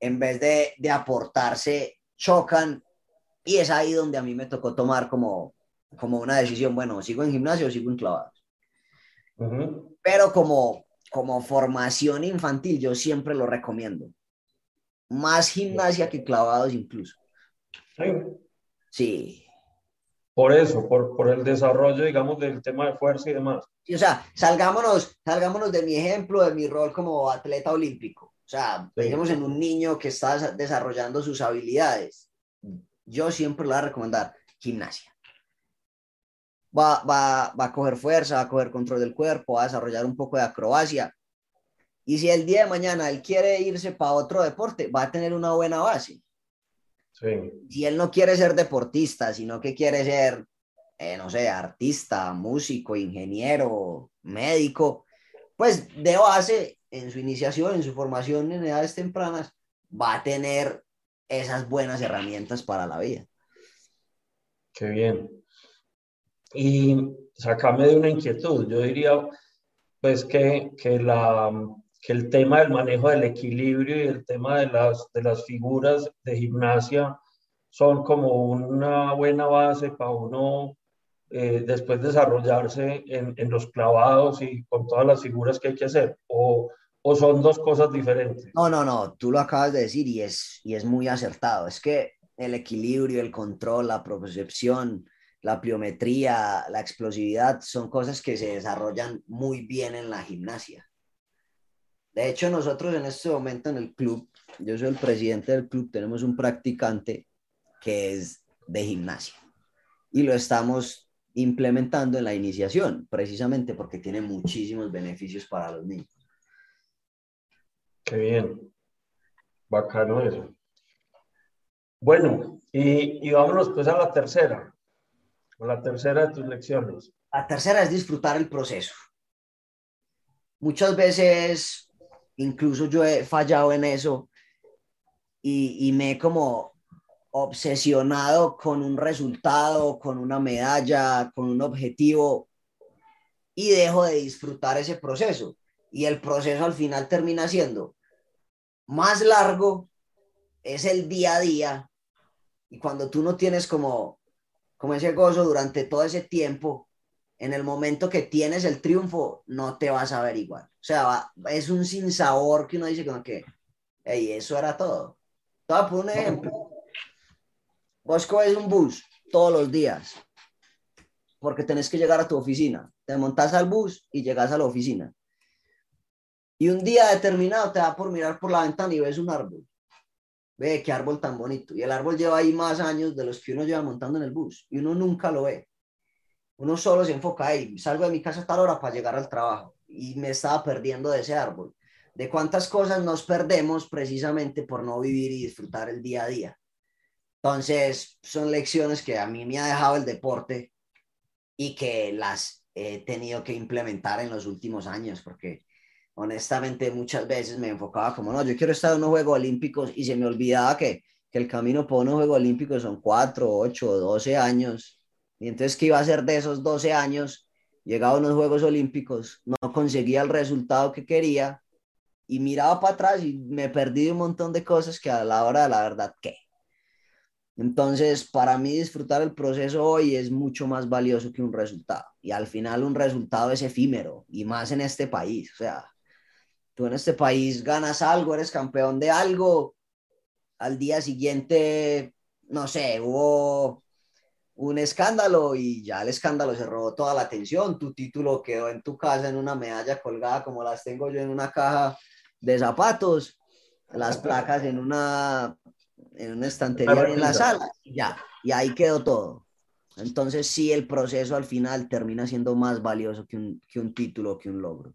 en vez de, de aportarse, chocan y es ahí donde a mí me tocó tomar como, como una decisión, bueno, sigo en gimnasio o sigo en clavados. Pero como, como formación infantil, yo siempre lo recomiendo. Más gimnasia que clavados incluso. Sí. Por eso, por, por el desarrollo, digamos, del tema de fuerza y demás. o sea, salgámonos, salgámonos de mi ejemplo, de mi rol como atleta olímpico. O sea, pensemos en un niño que está desarrollando sus habilidades. Yo siempre le voy a recomendar gimnasia. Va, va, va a coger fuerza, va a coger control del cuerpo, va a desarrollar un poco de acrobacia. Y si el día de mañana él quiere irse para otro deporte, va a tener una buena base. Si él no quiere ser deportista, sino que quiere ser, eh, no sé, artista, músico, ingeniero, médico, pues de base, en su iniciación, en su formación en edades tempranas, va a tener esas buenas herramientas para la vida. Qué bien. Y sacame de una inquietud. Yo diría, pues, que, que, la, que el tema del manejo del equilibrio y el tema de las, de las figuras de gimnasia son como una buena base para uno eh, después desarrollarse en, en, los clavados y con todas las figuras que hay que hacer? ¿O, ¿O, son dos cosas diferentes? No, no, no, tú lo acabas de decir y es, y es muy acertado. Es que el equilibrio, el control, la propiocepción, la pliometría, la explosividad son cosas que se desarrollan muy bien en la gimnasia. De hecho, nosotros en este momento en el club, yo soy el presidente del club, tenemos un practicante que es de gimnasia y lo estamos implementando en la iniciación, precisamente porque tiene muchísimos beneficios para los niños. Qué bien. Bacano eso. Bueno, y, y vámonos pues a la tercera, la tercera de tus lecciones. La tercera es disfrutar el proceso. Muchas veces, incluso yo he fallado en eso y, y me he como obsesionado con un resultado, con una medalla, con un objetivo y dejo de disfrutar ese proceso. Y el proceso al final termina siendo más largo, es el día a día. Y cuando tú no tienes como, como ese gozo durante todo ese tiempo, en el momento que tienes el triunfo, no te vas a ver igual. O sea, es un sinsabor que uno dice como que, hey, eso era todo. Todo por un ejemplo Vos coges un bus todos los días porque tenés que llegar a tu oficina. Te montas al bus y llegas a la oficina. Y un día determinado te da por mirar por la ventana y ves un árbol. Ve qué árbol tan bonito. Y el árbol lleva ahí más años de los que uno lleva montando en el bus y uno nunca lo ve. Uno solo se enfoca ahí. Salgo de mi casa a tal hora para llegar al trabajo y me estaba perdiendo de ese árbol. De cuántas cosas nos perdemos precisamente por no vivir y disfrutar el día a día. Entonces, son lecciones que a mí me ha dejado el deporte y que las he tenido que implementar en los últimos años, porque honestamente muchas veces me enfocaba como, no, yo quiero estar en unos Juegos Olímpicos y se me olvidaba que, que el camino para unos Juegos Olímpicos son 4, 8, 12 años. Y entonces, ¿qué iba a hacer de esos 12 años? Llegaba a unos Juegos Olímpicos, no conseguía el resultado que quería y miraba para atrás y me perdí un montón de cosas que a la hora de la verdad, ¿qué? Entonces, para mí disfrutar el proceso hoy es mucho más valioso que un resultado. Y al final un resultado es efímero, y más en este país. O sea, tú en este país ganas algo, eres campeón de algo, al día siguiente, no sé, hubo un escándalo y ya el escándalo se robó toda la atención. Tu título quedó en tu casa en una medalla colgada como las tengo yo en una caja de zapatos, las placas en una en una estantería en la sala, y ya, y ahí quedó todo. Entonces sí, el proceso al final termina siendo más valioso que un, que un título, que un logro.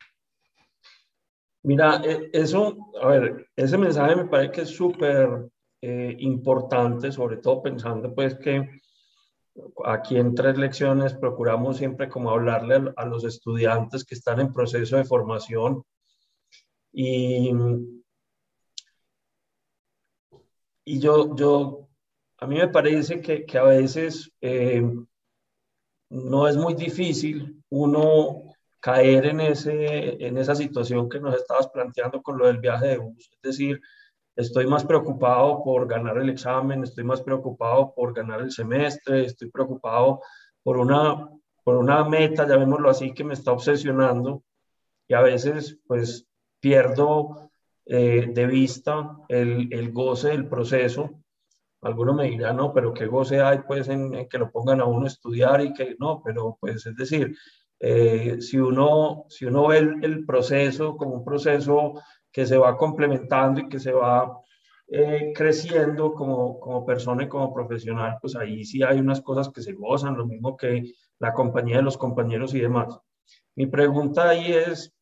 Mira, e, eso, a ver, ese mensaje me parece que es súper eh, importante, sobre todo pensando pues que aquí en tres lecciones procuramos siempre como hablarle a los estudiantes que están en proceso de formación. Y y yo, yo, a mí me parece que, que a veces eh, no es muy difícil uno caer en, ese, en esa situación que nos estabas planteando con lo del viaje de bus. Es decir, estoy más preocupado por ganar el examen, estoy más preocupado por ganar el semestre, estoy preocupado por una por una meta, llamémoslo así, que me está obsesionando y a veces pues pierdo eh, de vista el, el, goce del proceso. Algunos me dirán, no, pero qué goce hay pues en, que lo pongan a uno a estudiar y que no, pero pues es decir, eh, si, uno, si uno ve el, proceso como un proceso que se va complementando y que se va eh, creciendo como, como persona y como profesional, pues ahí sí hay unas cosas que se gozan, lo mismo que la compañía de los compañeros y demás. Mi pregunta ahí es,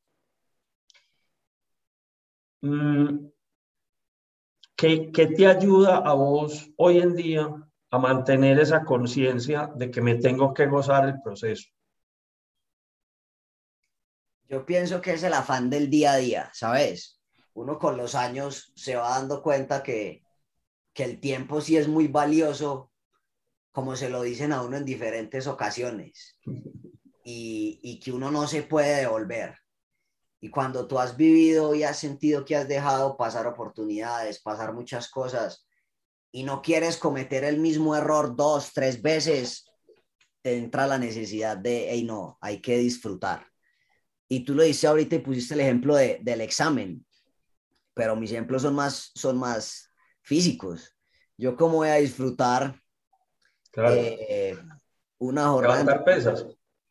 Mm, ¿Qué, ¿Qué te ayuda a vos hoy en día a mantener esa conciencia de que me tengo que gozar el proceso? Yo pienso que es el afán del día a día, ¿sabes? Uno con los años se va dando cuenta que, que el tiempo sí es muy valioso, como se lo dicen a uno en diferentes ocasiones, y, y que uno no se puede devolver. Y cuando tú has vivido y has sentido que has dejado pasar oportunidades, pasar muchas cosas, y no quieres cometer el mismo error dos, tres veces, te entra la necesidad de, hey, no, hay que disfrutar. Y tú lo dices ahorita y pusiste el ejemplo de, del examen, pero mis ejemplos son más, son más físicos. Yo cómo voy a disfrutar eh, una jornada... pesas.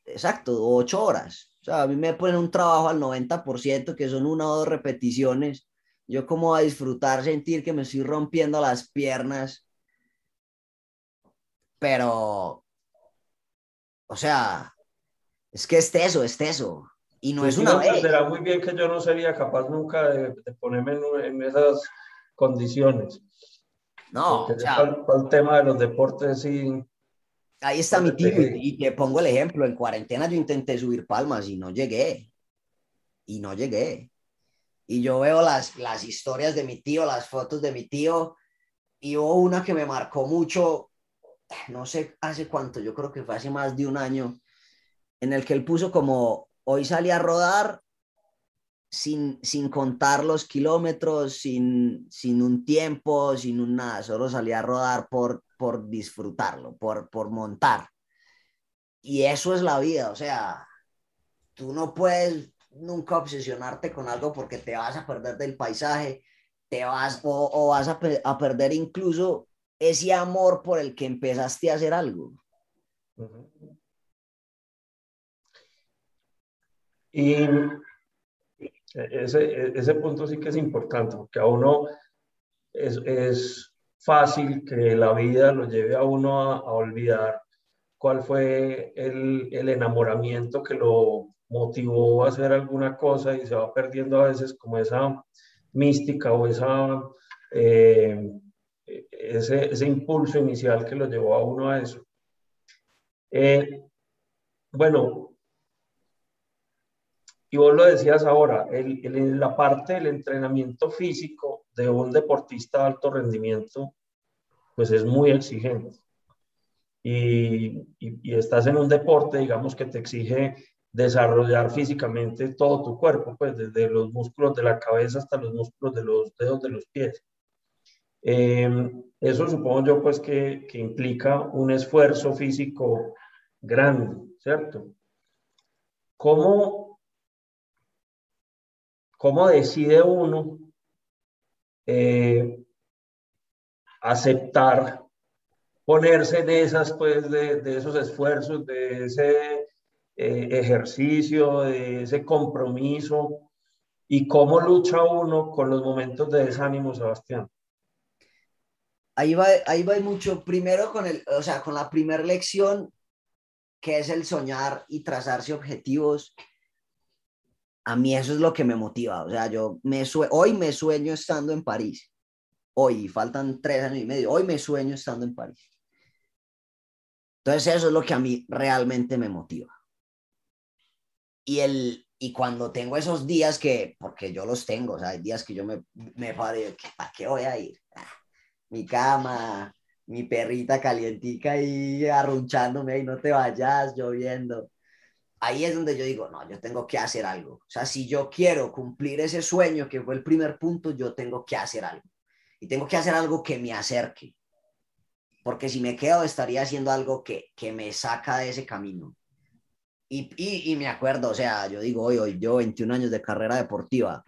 Exacto, ocho horas o sea, a mí me ponen un trabajo al 90%, que son una o dos repeticiones. Yo como a disfrutar, sentir que me estoy rompiendo las piernas. Pero, o sea, es que es eso, es eso. Y no es una vez. Será muy bien que yo no sería capaz nunca de, ponerme en, esas condiciones. No, o sea, el, tema de los deportes sí Ahí está mi tío y te pongo el ejemplo. En cuarentena yo intenté subir palmas y no llegué. Y no llegué. Y yo veo las, las historias de mi tío, las fotos de mi tío, y hubo una que me marcó mucho, no sé hace cuánto, yo creo que fue hace más de un año, en el que él puso como, hoy salí a rodar sin, sin contar los kilómetros, sin, sin un tiempo, sin un nada, solo salí a rodar por, por disfrutarlo, por, por montar. Y eso es la vida, o sea, tú no puedes nunca obsesionarte con algo porque te vas a perder del paisaje, te vas o, vas a, a, perder incluso ese amor por el que empezaste a hacer algo. Y ese, ese punto sí que es importante, porque a uno es, es fácil que la vida lo lleve a uno a, a olvidar cuál fue el, el, enamoramiento que lo motivó a hacer alguna cosa y se va perdiendo a veces como esa mística o esa, eh, ese, ese, impulso inicial que lo llevó a uno a eso. Eh, bueno, y vos lo decías ahora, el, el, la parte del entrenamiento físico de un deportista de alto rendimiento, pues es muy exigente. Y, y, estás en un deporte, digamos, que te exige desarrollar físicamente todo tu cuerpo, pues desde los músculos de la cabeza hasta los músculos de los dedos de los pies. Em, eso supongo yo, pues, que, que implica un esfuerzo físico grande, ¿cierto? ¿Cómo, ¿Cómo decide uno eh, aceptar ponerse de esas, pues, de, esos esfuerzos, de ese eh, ejercicio, de ese compromiso? ¿Y cómo lucha uno con los momentos de desánimo, Sebastián? Ahí va, ahí va mucho, primero con, el, o sea, con la primera lección, que es el soñar y trazarse objetivos a mí eso es lo que me motiva. O sea, yo me hoy me sueño estando en París. Hoy, faltan tres años y medio. Hoy me sueño estando en París. Entonces eso es lo que a mí realmente me motiva. Y, el, y cuando tengo esos días que, porque yo los tengo, o sea, hay días que yo me, me paro y ¿para qué voy a ir? Ah, mi cama, mi perrita calientica ahí arrunchándome y no te vayas, lloviendo ahí es donde yo digo, no, yo tengo que hacer algo. O sea, si yo quiero cumplir ese sueño que fue el primer punto, yo tengo que hacer algo. Y tengo que hacer algo que me acerque. Porque si me quedo, estaría haciendo algo que, que me saca de ese camino. Y, y, me acuerdo, o sea, yo digo, hoy, hoy, yo 21 años de carrera deportiva,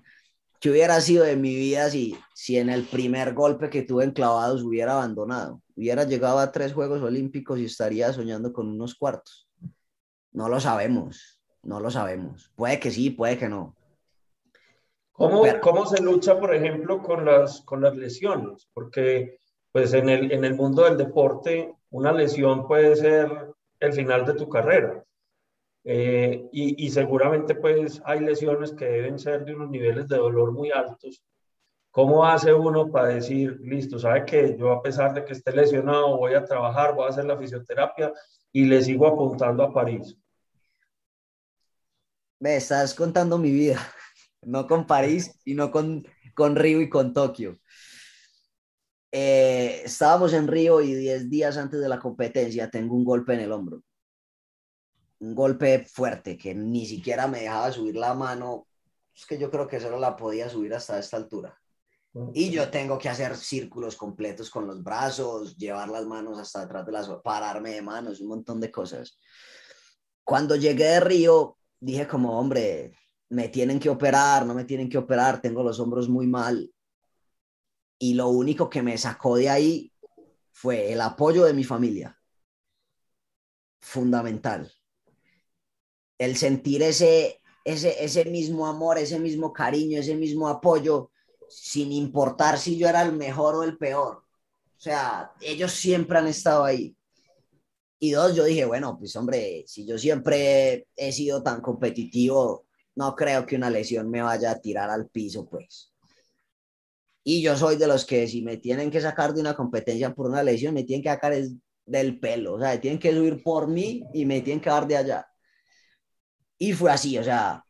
¿qué hubiera sido de mi vida si, si en el primer golpe que tuve en clavados hubiera abandonado? Hubiera llegado a tres Juegos Olímpicos y estaría soñando con unos cuartos. No lo sabemos, no lo sabemos. Puede que sí, puede que no. ¿Cómo, ¿Cómo se lucha, por ejemplo, con las, con las lesiones? Porque pues en el, en el mundo del deporte una lesión puede ser el final de tu carrera. Eh, y, y, seguramente pues hay lesiones que deben ser de unos niveles de dolor muy altos. ¿Cómo hace uno para decir, listo, sabe que yo a pesar de que esté lesionado voy a trabajar, voy a hacer la fisioterapia y le sigo apuntando a París? Me estás contando mi vida, [laughs] no con París, sino con, con Río y con Tokio. Eh, estábamos en Río y 10 días antes de la competencia tengo un golpe en el hombro un golpe fuerte que ni siquiera me dejaba subir la mano. Es que yo creo que solo la podía subir hasta esta altura. Y yo tengo que hacer círculos completos con los brazos, llevar las manos hasta detrás de las, pararme de manos, un montón de cosas. Cuando llegué de Río, dije como, hombre, me tienen que operar, no me tienen que operar, tengo los hombros muy mal. Y lo único que me sacó de ahí fue el apoyo de mi familia. Fundamental el sentir ese, ese, ese mismo amor, ese mismo cariño, ese mismo apoyo, sin importar si yo era el mejor o el peor. O sea, ellos siempre han estado ahí. Y dos, yo dije, bueno, pues hombre, si yo siempre he sido tan competitivo, no creo que una lesión me vaya a tirar al piso, pues. Y yo soy de los que si me tienen que sacar de una competencia por una lesión, me tienen que sacar del pelo, o sea, tienen que subir por mí y me tienen que dar de allá. Y fue así, o sea,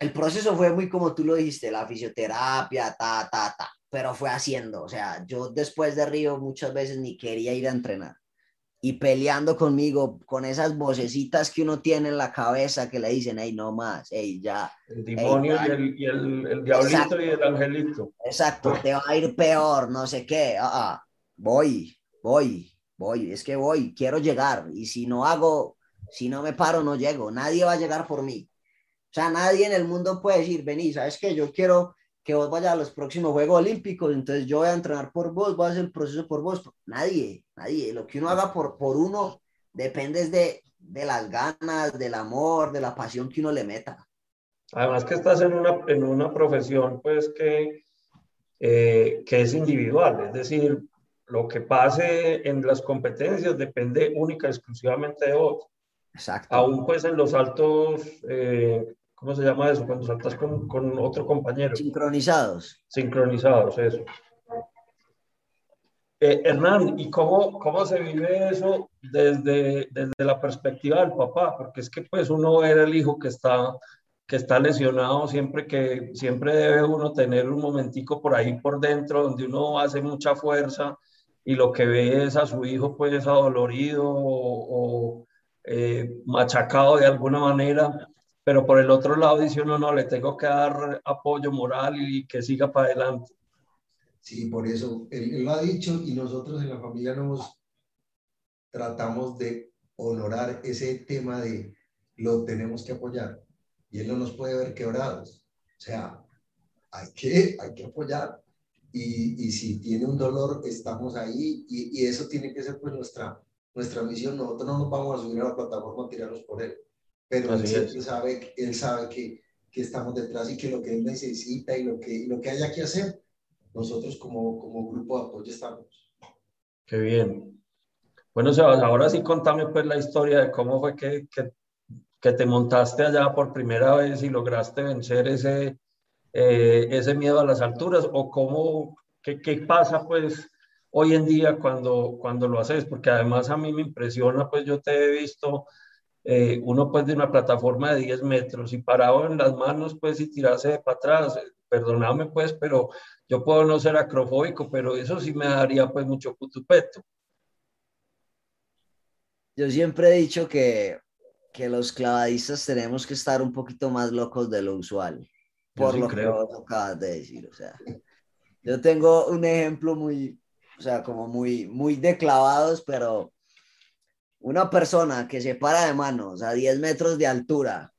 el proceso fue muy como tú lo dijiste, la fisioterapia, ta, ta, ta, pero fue haciendo, o sea, yo después de Río muchas veces ni quería ir a entrenar y peleando conmigo con esas vocecitas que uno tiene en la cabeza que le dicen, hey, no más, hey, ya. El demonio y, el, y el, el, diablito y el angelito. Exacto, te va a ir peor, no sé qué, ah, ah, voy, voy, voy, es que voy, quiero llegar y si no hago si no me paro, no llego. Nadie va a llegar por mí. O sea, nadie en el mundo puede decir, vení, ¿sabes qué? Yo quiero que vos vayas a los próximos Juegos Olímpicos, entonces yo voy a entrenar por vos, voy a hacer el proceso por vos. Nadie, nadie. Lo que uno haga por, por uno depende de, de las ganas, del amor, de la pasión que uno le meta. Además que estás en una, en una profesión, pues, que, eh, que es individual, es decir, lo que pase en las competencias depende única y exclusivamente de vos. Exacto. Aún pues en los saltos, eh, ¿cómo se llama eso? Cuando saltas con, con, otro compañero. Sincronizados. Sincronizados, eso. Eh, Hernán, ¿y cómo, cómo se vive eso desde, desde la perspectiva del papá? Porque es que pues uno era el hijo que está, que está lesionado, siempre, que, siempre debe uno tener un momentico por ahí por dentro donde uno hace mucha fuerza y lo que ve es a su hijo pues adolorido o, o eh, machacado de alguna manera, pero por el otro lado dice uno, no, le tengo que dar apoyo moral y que siga para adelante. Sí, por eso él, lo ha dicho y nosotros en la familia nos tratamos de honorar ese tema de lo tenemos que apoyar y él no nos puede ver quebrados. O sea, hay que, hay que apoyar y, y si tiene un dolor, estamos ahí y, y, eso tiene que ser pues nuestra, nuestra misión, nosotros no nos vamos a subir a la plataforma a tirarnos por él, pero él, sabe, él sabe que, que, estamos detrás y que lo que él necesita y lo que, lo que haya que hacer, nosotros como, como grupo de apoyo estamos. Qué bien. Bueno, Sebas, ahora sí contame pues la historia de cómo fue que, que, que te montaste allá por primera vez y lograste vencer ese, eh, ese miedo a las alturas o cómo, qué, qué pasa pues hoy en día cuando, cuando lo haces, porque además a mí me impresiona, pues yo te he visto eh, uno pues de una plataforma de 10 metros y parado en las manos pues y tirarse para atrás, perdóname pues, pero yo puedo no ser acrofóbico, pero eso sí me daría pues mucho putupeto. Yo siempre he dicho que, que los clavadistas tenemos que estar un poquito más locos de lo usual, por lo que vos acabas de decir, o sea. Yo tengo un ejemplo muy, o sea, como muy, muy declavados, pero una persona que se para de manos a 10 metros de altura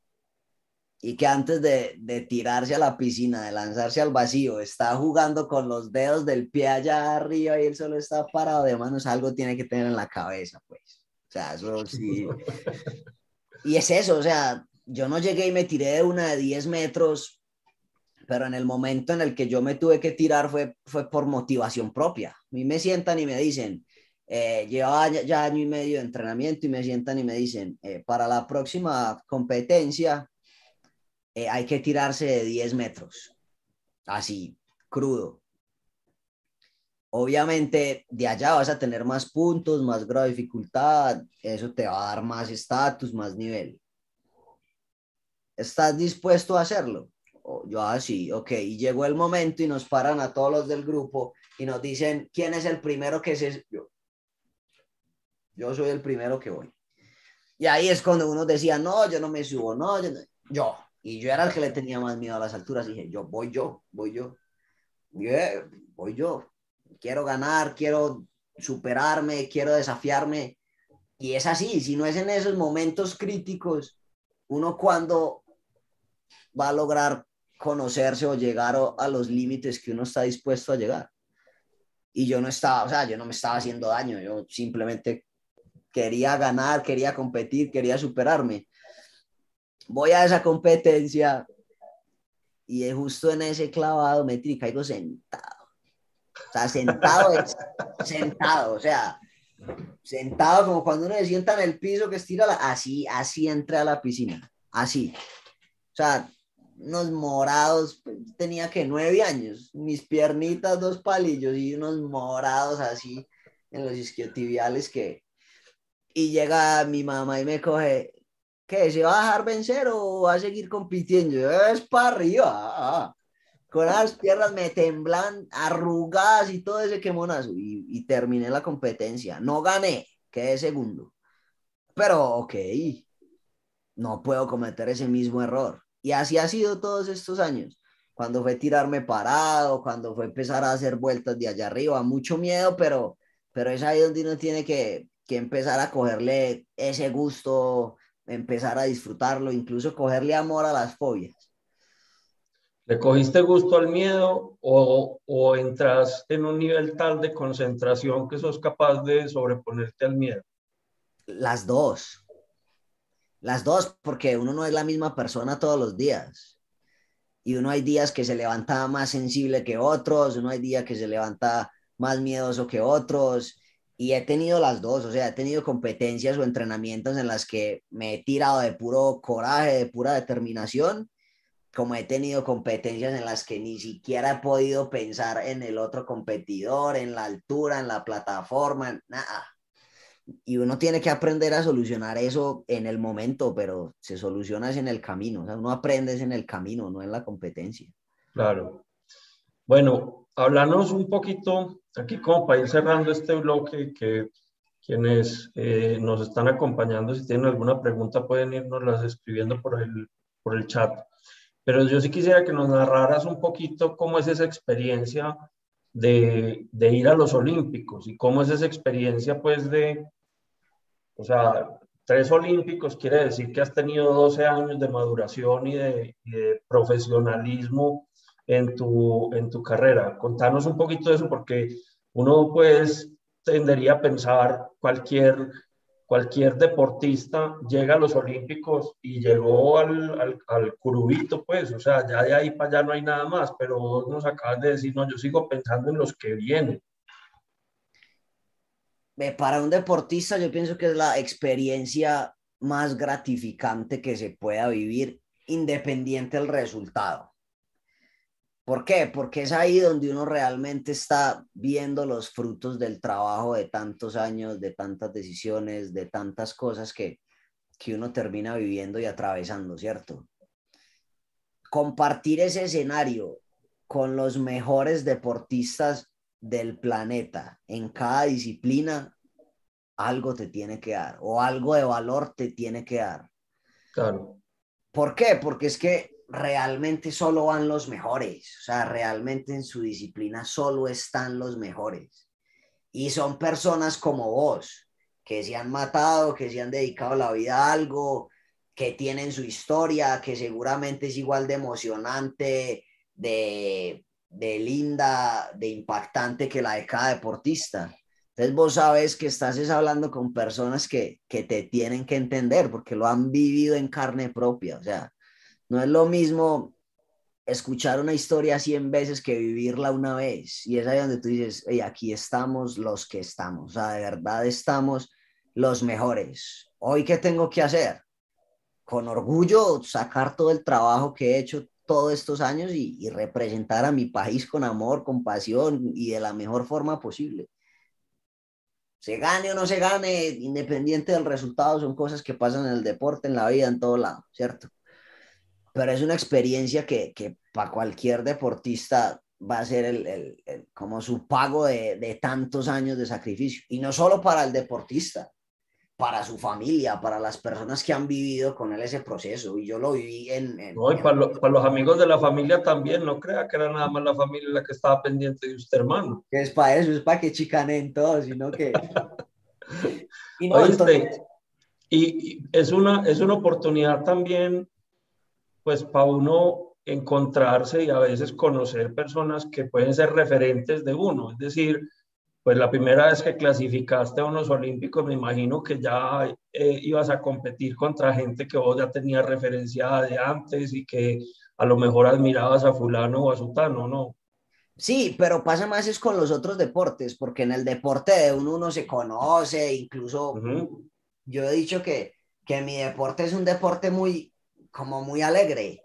y que antes de, de, tirarse a la piscina, de lanzarse al vacío, está jugando con los dedos del pie allá arriba y él solo está parado de manos, algo tiene que tener en la cabeza, pues. O sea, eso sí. [laughs] Y es eso, o sea, yo no llegué y me tiré de una de 10 metros, pero en el momento en el que yo me tuve que tirar fue, fue por motivación propia. A mí me sientan y me dicen, eh, llevaba ya año y medio de entrenamiento y me sientan y me dicen, eh, para la próxima competencia eh, hay que tirarse de 10 metros, así, crudo. Obviamente de allá vas a tener más puntos, más grado de dificultad, eso te va a dar más estatus, más nivel. ¿Estás dispuesto a hacerlo? yo así, ah, ok, y llegó el momento y nos paran a todos los del grupo y nos dicen, ¿quién es el primero que se... Yo, yo soy el primero que voy. Y ahí es cuando uno decía, no, yo no me subo, no, yo, yo. Y yo era el que le tenía más miedo a las alturas. Y dije, yo, voy yo, voy yo. voy yo. Quiero ganar, quiero superarme, quiero desafiarme. Y es así, si no es en esos momentos críticos, uno cuando va a lograr conocerse o llegar a los límites que uno está dispuesto a llegar. Y yo no estaba, o sea, yo no me estaba haciendo daño, yo simplemente quería ganar, quería competir, quería superarme. Voy a esa competencia y es justo en ese clavado me y caigo sentado. O sea, sentado, [laughs] sentado, o sea, sentado como cuando uno se sienta en el piso que estira, así, así entré a la piscina, así. O sea, unos morados, pues, tenía que nueve años, mis piernitas, dos palillos y unos morados así en los isquiotibiales que... Y llega mi mamá y me coge, ¿qué? ¿Se va a dejar vencer o va a seguir compitiendo? Es para arriba. Con las piernas me temblan, arrugadas y todo ese quemonazo. Y, y terminé la competencia. No gané, quedé segundo. Pero, ok, no puedo cometer ese mismo error. Y así ha sido todos estos años. Cuando fue tirarme parado, cuando fue empezar a hacer vueltas de allá arriba, mucho miedo, pero, pero es ahí donde uno tiene que, que empezar a cogerle ese gusto, empezar a disfrutarlo, incluso cogerle amor a las fobias. ¿Le cogiste gusto al miedo o, o entras en un nivel tal de concentración que sos capaz de sobreponerte al miedo? Las dos. Las dos, porque uno no es la misma persona todos los días. Y uno hay días que se levanta más sensible que otros, uno hay días que se levanta más miedoso que otros. Y he tenido las dos, o sea, he tenido competencias o entrenamientos en las que me he tirado de puro coraje, de pura determinación, como he tenido competencias en las que ni siquiera he podido pensar en el otro competidor, en la altura, en la plataforma, nada y uno tiene que aprender a solucionar eso en el momento, pero se soluciona en el camino. O sea, uno aprende en el camino, no en la competencia. Claro. Bueno, háblanos un poquito, aquí como para ir cerrando este bloque, que quienes eh, nos están acompañando, si tienen alguna pregunta, pueden irnos las escribiendo por el, por el chat. Pero yo sí quisiera que nos narraras un poquito cómo es esa experiencia de, de, ir a los Olímpicos y cómo es esa experiencia, pues, de, o sea, tres Olímpicos quiere decir que has tenido 12 años de maduración y de, profesionalismo en tu, en tu carrera. Contanos un poquito de eso, porque uno, pues, tendería a pensar cualquier cualquier deportista llega a los Olímpicos y llegó al, al, al, curubito, pues, o sea, ya de ahí para allá no hay nada más, pero vos nos acabas de decir, no, yo sigo pensando en los que vienen. Para un deportista yo pienso que es la experiencia más gratificante que se pueda vivir independiente del resultado. ¿Por qué? Porque es ahí donde uno realmente está viendo los frutos del trabajo de tantos años, de tantas decisiones, de tantas cosas que, que uno termina viviendo y atravesando, ¿cierto? Compartir ese escenario con los mejores deportistas del planeta en cada disciplina, algo te tiene que dar o algo de valor te tiene que dar. Claro. ¿Por qué? Porque es que realmente solo van los mejores, o sea, realmente en su disciplina solo están los mejores. Y son personas como vos, que se han matado, que se han dedicado la vida a algo, que tienen su historia, que seguramente es igual de emocionante, de, de linda, de impactante que la de cada deportista. Entonces vos sabes que estás hablando con personas que, que te tienen que entender porque lo han vivido en carne propia. O sea, no es lo mismo escuchar una historia cien veces que vivirla una vez. Y es ahí donde tú dices, hey, aquí estamos los que estamos. O sea, de verdad estamos los mejores. Hoy, ¿qué tengo que hacer? Con orgullo sacar todo el trabajo que he hecho todos estos años y, y representar a mi país con amor, con pasión y de la mejor forma posible se gane o no se gane, independiente del resultado, son cosas que pasan en el deporte, en la vida, en todo lado, ¿cierto? Pero es una experiencia que, que para cualquier deportista va a ser el, el, como su pago de, de, tantos años de sacrificio. Y no solo para el deportista, para su familia, para las personas que han vivido con él ese proceso. Y yo lo viví en... en, no, y para, lo, para, los amigos de la familia también, no crea que era nada más la familia la que estaba pendiente de usted, hermano. Es para eso, es para que chicanen todos, sino que... [laughs] y, no, entonces... y, y, es, una, es una oportunidad también, pues, para uno encontrarse y a veces conocer personas que pueden ser referentes de uno. Es decir, pues la primera vez que clasificaste a unos olímpicos, me imagino que ya eh, ibas a competir contra gente que vos ya tenías referenciada de antes y que a lo mejor admirabas a fulano o a sutano, ¿no? Sí, pero pasa más es con los otros deportes, porque en el deporte de uno uno se conoce, incluso uh -huh. yo he dicho que, que mi deporte es un deporte muy, como muy alegre.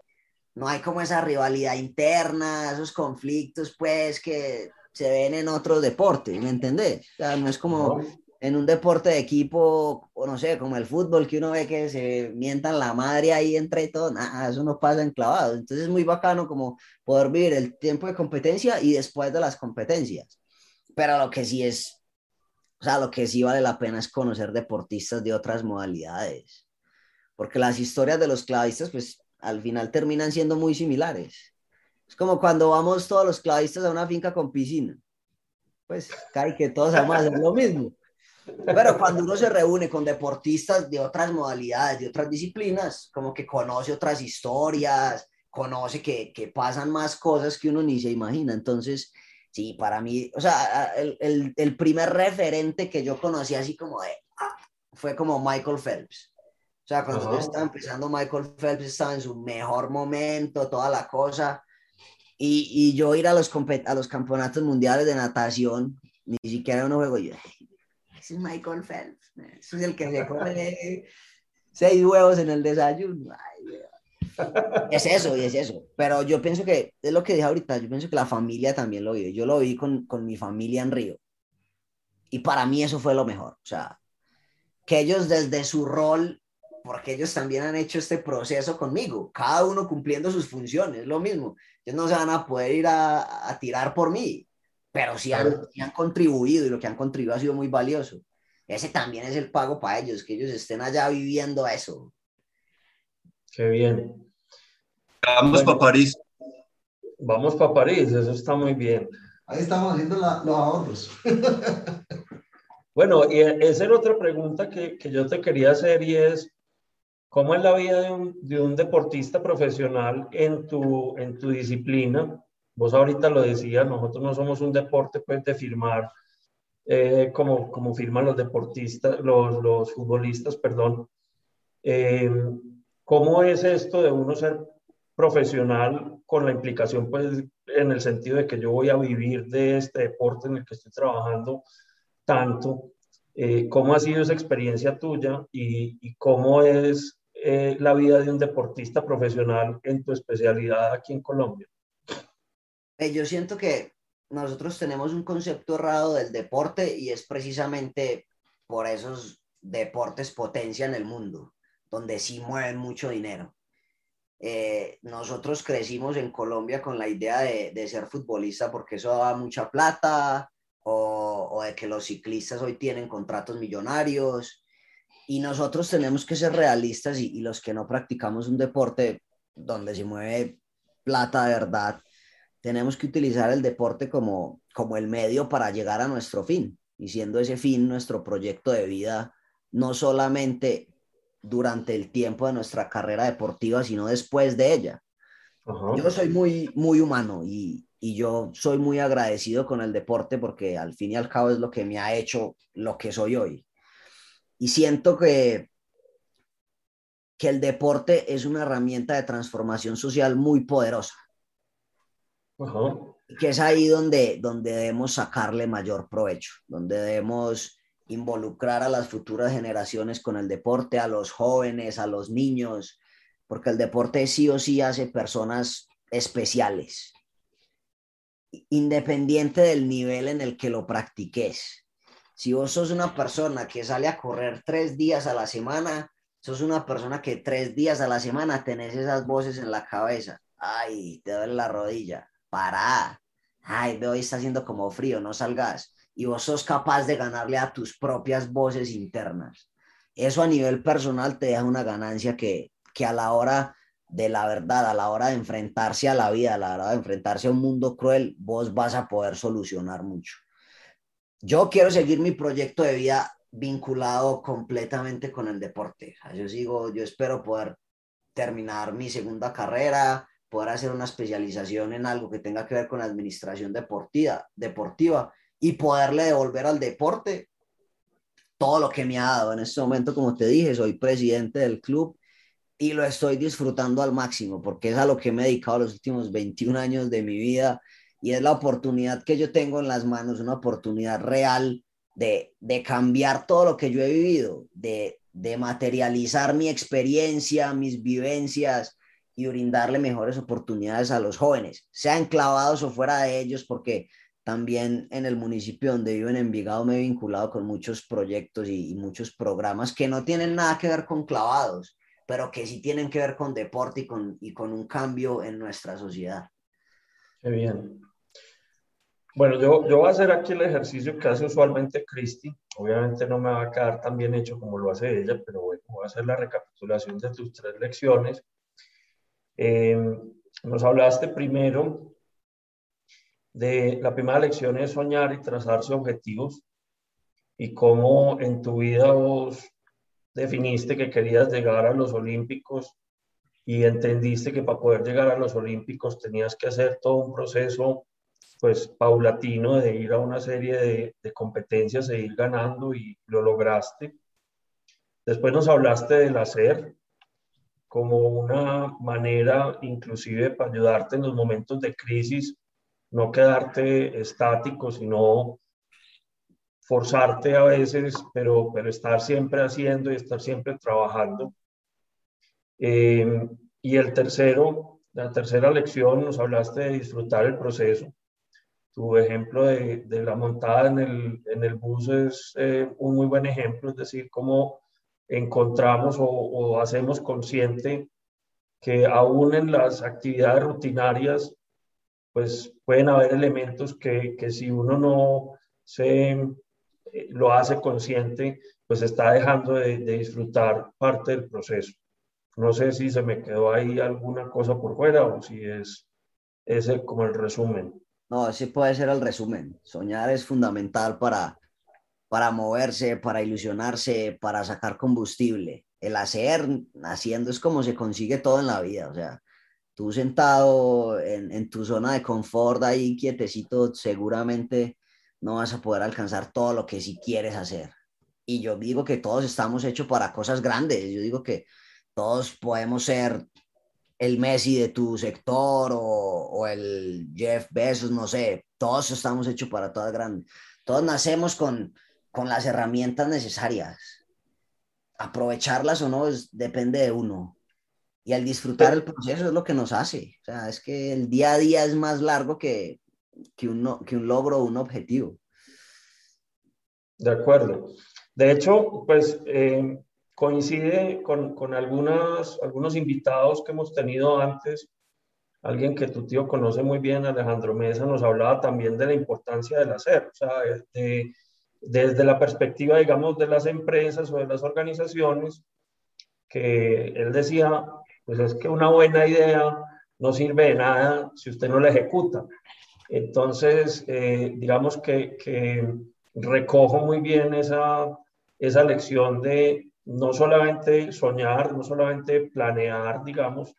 No hay como esa rivalidad interna, esos conflictos, pues, que se ven en otros deportes, ¿me entendés? O sea, no es como en un deporte de equipo, o no sé, como el fútbol, que uno ve que se mientan la madre ahí entre todos, nada, eso no pasa enclavado. Entonces es muy bacano como poder vivir el tiempo de competencia y después de las competencias. Pero lo que sí es, o sea, lo que sí vale la pena es conocer deportistas de otras modalidades. Porque las historias de los clavistas, pues al final terminan siendo muy similares. Es como cuando vamos todos los clavistas a una finca con piscina. Pues cae que todos vamos a hacer lo mismo. Pero cuando uno se reúne con deportistas de otras modalidades, de otras disciplinas, como que conoce otras historias, conoce que, que pasan más cosas que uno ni se imagina. Entonces, sí, para mí, o sea, el, el, el primer referente que yo conocí así como de, ah, fue como Michael Phelps. O sea, cuando uh -huh. yo estaba empezando, Michael Phelps estaba en su mejor momento, toda la cosa. Y, y yo ir a los, a los campeonatos mundiales de natación, ni siquiera uno juego yo. Ese es Michael Phelps, ese es el que se come [laughs] seis huevos en el desayuno. Ay, es eso, y es eso. Pero yo pienso que, es lo que dije ahorita, yo pienso que la familia también lo vive. Yo lo vi con, con mi familia en Río. Y para mí eso fue lo mejor. O sea, que ellos desde su rol porque ellos también han hecho este proceso conmigo, cada uno cumpliendo sus funciones, lo mismo. Ellos no se van a poder ir a, a tirar por mí, pero sí han, sí han, contribuido y lo que han contribuido ha sido muy valioso. Ese también es el pago para ellos, que ellos estén allá viviendo eso. Qué bien. Vamos bueno, para París. Vamos para París, eso está muy bien. Ahí estamos haciendo la, los ahorros. [laughs] bueno, y esa era otra pregunta que, que yo te quería hacer y es, ¿Cómo es la vida de un, de un, deportista profesional en tu, en tu disciplina? Vos ahorita lo decías, nosotros no somos un deporte pues, de firmar eh, como, como firman los deportistas, los, los futbolistas, perdón. Eh, ¿Cómo es esto de uno ser profesional con la implicación, pues, en el sentido de que yo voy a vivir de este deporte en el que estoy trabajando tanto? Eh, ¿Cómo ha sido esa experiencia tuya y, y cómo es eh, la vida de un deportista profesional en tu especialidad aquí en Colombia? Eh, yo siento que nosotros tenemos un concepto errado del deporte y es precisamente por esos deportes potencia en el mundo, donde sí mueven mucho dinero. Eh, nosotros crecimos en Colombia con la idea de, ser futbolista porque eso da mucha plata o, o de que los ciclistas hoy tienen contratos millonarios y nosotros tenemos que ser realistas y, y, los que no practicamos un deporte donde se mueve plata de verdad, tenemos que utilizar el deporte como, como el medio para llegar a nuestro fin. y siendo ese fin nuestro proyecto de vida, no solamente durante el tiempo de nuestra carrera deportiva, sino después de ella. Yo soy muy, muy humano y, y yo soy muy agradecido con el deporte porque al fin y al cabo es lo que me ha hecho lo que soy hoy. Y siento que, que el deporte es una herramienta de transformación social muy poderosa. Que es ahí donde, donde debemos sacarle mayor provecho, donde debemos involucrar a las futuras generaciones con el deporte, a los jóvenes, a los niños, porque el deporte sí o sí hace personas especiales, independiente del nivel en el que lo practiques. Si vos sos una persona que sale a correr tres días a la semana, sos una persona que tres días a la semana tenés esas voces en la cabeza. Ay, te duele la rodilla. Pará. Ay, de hoy está haciendo como frío, no salgas. Y vos sos capaz de ganarle a tus propias voces internas. Eso a nivel personal te deja una ganancia que, que a la hora de la verdad, a la hora de enfrentarse a la vida, a la hora de enfrentarse a un mundo cruel, vos vas a poder solucionar mucho. Yo quiero seguir mi proyecto de vida vinculado completamente con el deporte. yo sigo, yo espero poder terminar mi segunda carrera, poder hacer una especialización en algo que tenga que ver con administración deportiva, deportiva y poderle devolver al deporte todo lo que me ha dado. En este momento, como te dije, soy presidente del club y lo estoy disfrutando al máximo porque es a lo que me he dedicado los últimos 21 años de mi vida y es la oportunidad que yo tengo en las manos, una oportunidad real de, de cambiar todo lo que yo he vivido, de, de materializar mi experiencia, mis vivencias y brindarle mejores oportunidades a los jóvenes, sean clavados o fuera de ellos, porque también en el municipio donde vivo, en Envigado, me he vinculado con muchos proyectos y, muchos programas que no tienen nada que ver con clavados, pero que sí tienen que ver con deporte y con, y con un cambio en nuestra sociedad. Qué bien. Bueno, yo, yo voy a hacer aquí el ejercicio que hace usualmente Cristi. Obviamente no me va a quedar tan bien hecho como lo hace ella, pero bueno, voy a hacer la recapitulación de tus tres lecciones. Eh, nos hablaste primero de la primera lección es soñar y trazarse objetivos y cómo en tu vida vos definiste que querías llegar a los Olímpicos y entendiste que para poder llegar a los Olímpicos tenías que hacer todo un proceso pues paulatino de ir a una serie de, competencias e ir ganando y lo lograste. Después nos hablaste del hacer como una manera inclusive para ayudarte en los momentos de crisis, no quedarte estático, sino forzarte a veces, pero, pero estar siempre haciendo y estar siempre trabajando. Eh, y el tercero, la tercera lección, nos hablaste de disfrutar el proceso. Tu ejemplo de, de la montada en el, en el bus es eh, un muy buen ejemplo, es decir, cómo encontramos o, o hacemos consciente que aún en las actividades rutinarias, pues pueden haber elementos que, que si uno no se eh, lo hace consciente, pues está dejando de, disfrutar parte del proceso. No sé si se me quedó ahí alguna cosa por fuera o si es ese como el resumen. No, ese puede ser el resumen. Soñar es fundamental para, para moverse, para ilusionarse, para sacar combustible. El hacer, haciendo es como se consigue todo en la vida. O sea, tú sentado en, en tu zona de confort ahí quietecito, seguramente no vas a poder alcanzar todo lo que sí quieres hacer. Y yo digo que todos estamos hechos para cosas grandes. Yo digo que todos podemos ser el Messi de tu sector o, o el Jeff Bezos, no sé. Todos estamos hechos para todas grandes. Todos nacemos con, con las herramientas necesarias. Aprovecharlas o no depende de uno. Y al disfrutar el proceso es lo que nos hace. O sea, es que el día a día es más largo que, que un, que un logro o un objetivo. De acuerdo. De hecho, pues eh, coincide con, con algunas, algunos invitados que hemos tenido antes. Alguien que tu tío conoce muy bien, Alejandro Mesa, nos hablaba también de la importancia del hacer, o sea, desde la perspectiva, digamos, de las empresas o de las organizaciones, que él decía, pues es que una buena idea no sirve de nada si usted no la ejecuta. Entonces, eh, digamos que, recojo muy bien esa, esa lección de no solamente soñar, no solamente planear, digamos,